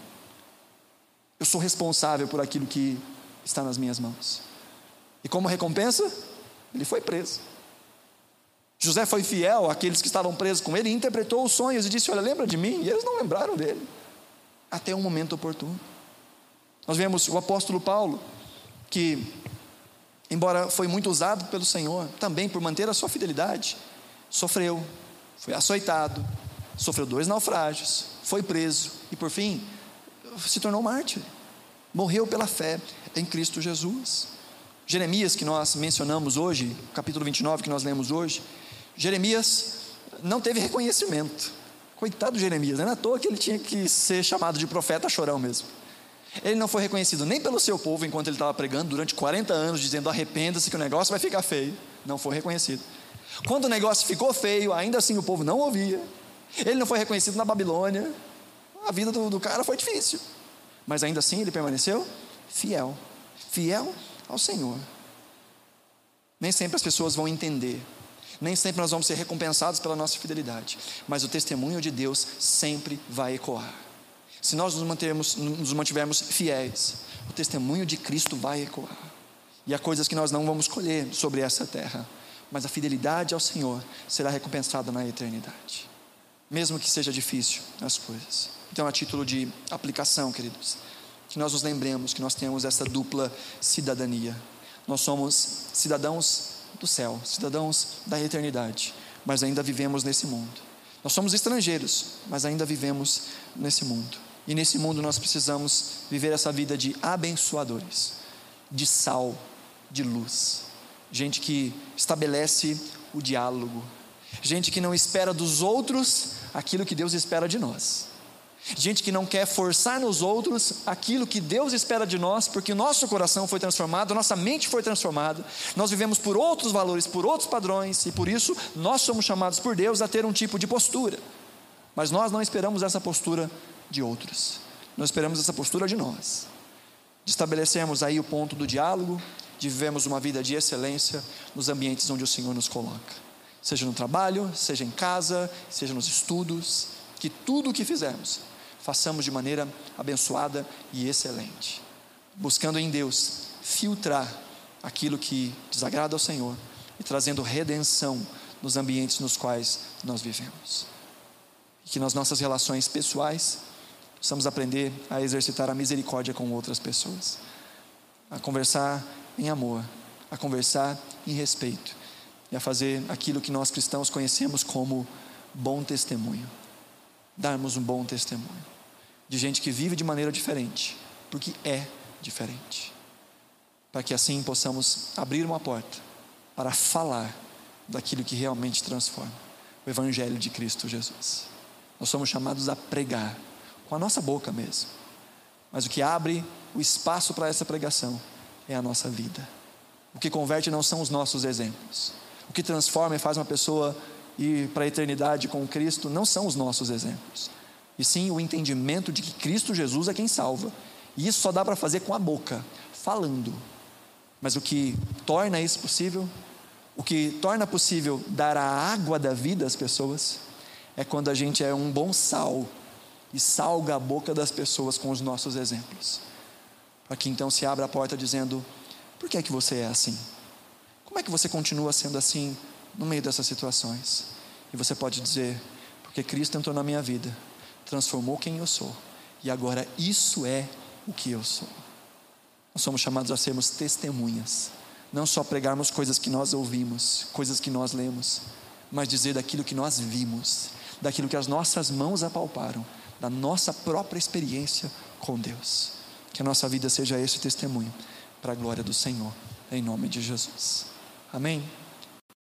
[SPEAKER 2] Eu sou responsável por aquilo que está nas minhas mãos. E como recompensa, ele foi preso. José foi fiel àqueles que estavam presos com ele e interpretou os sonhos e disse: Olha, lembra de mim? E eles não lembraram dele, até um momento oportuno. Nós vemos o apóstolo Paulo, que embora foi muito usado pelo Senhor, também por manter a sua fidelidade, sofreu, foi açoitado, sofreu dois naufrágios, foi preso e por fim se tornou mártir. Morreu pela fé em Cristo Jesus. Jeremias, que nós mencionamos hoje, capítulo 29 que nós lemos hoje, Jeremias não teve reconhecimento. Coitado de Jeremias, não é à toa que ele tinha que ser chamado de profeta chorão mesmo. Ele não foi reconhecido nem pelo seu povo enquanto ele estava pregando durante 40 anos, dizendo arrependa-se que o negócio vai ficar feio. Não foi reconhecido. Quando o negócio ficou feio, ainda assim o povo não ouvia. Ele não foi reconhecido na Babilônia. A vida do, do cara foi difícil. Mas ainda assim ele permaneceu fiel. Fiel ao Senhor. Nem sempre as pessoas vão entender. Nem sempre nós vamos ser recompensados pela nossa fidelidade. Mas o testemunho de Deus sempre vai ecoar. Se nós nos, mantermos, nos mantivermos fiéis, o testemunho de Cristo vai ecoar. E há coisas que nós não vamos colher sobre essa terra, mas a fidelidade ao Senhor será recompensada na eternidade, mesmo que seja difícil as coisas. Então, a título de aplicação, queridos, que nós nos lembremos que nós temos essa dupla cidadania. Nós somos cidadãos do céu, cidadãos da eternidade, mas ainda vivemos nesse mundo. Nós somos estrangeiros, mas ainda vivemos nesse mundo. E nesse mundo nós precisamos viver essa vida de abençoadores, de sal, de luz. Gente que estabelece o diálogo. Gente que não espera dos outros aquilo que Deus espera de nós. Gente que não quer forçar nos outros aquilo que Deus espera de nós, porque o nosso coração foi transformado, nossa mente foi transformada, nós vivemos por outros valores, por outros padrões, e por isso nós somos chamados por Deus a ter um tipo de postura. Mas nós não esperamos essa postura de outros. Nós esperamos essa postura de nós. De estabelecermos aí o ponto do diálogo, de vivermos uma vida de excelência nos ambientes onde o Senhor nos coloca. Seja no trabalho, seja em casa, seja nos estudos, que tudo o que fizermos, façamos de maneira abençoada e excelente. Buscando em Deus filtrar aquilo que desagrada ao Senhor e trazendo redenção nos ambientes nos quais nós vivemos. E que nas nossas relações pessoais Precisamos aprender a exercitar a misericórdia com outras pessoas, a conversar em amor, a conversar em respeito e a fazer aquilo que nós cristãos conhecemos como bom testemunho. Darmos um bom testemunho de gente que vive de maneira diferente, porque é diferente. Para que assim possamos abrir uma porta para falar daquilo que realmente transforma o Evangelho de Cristo Jesus. Nós somos chamados a pregar com a nossa boca mesmo. Mas o que abre o espaço para essa pregação é a nossa vida. O que converte não são os nossos exemplos. O que transforma e faz uma pessoa ir para a eternidade com Cristo não são os nossos exemplos. E sim o entendimento de que Cristo Jesus é quem salva. E isso só dá para fazer com a boca, falando. Mas o que torna isso possível, o que torna possível dar a água da vida às pessoas, é quando a gente é um bom sal e salga a boca das pessoas com os nossos exemplos. Para que então se abra a porta dizendo: por que é que você é assim? Como é que você continua sendo assim no meio dessas situações? E você pode dizer: porque Cristo entrou na minha vida, transformou quem eu sou, e agora isso é o que eu sou. Nós somos chamados a sermos testemunhas, não só pregarmos coisas que nós ouvimos, coisas que nós lemos, mas dizer daquilo que nós vimos, daquilo que as nossas mãos apalparam da nossa própria experiência com Deus. Que a nossa vida seja esse testemunho para a glória do Senhor, em nome de Jesus. Amém?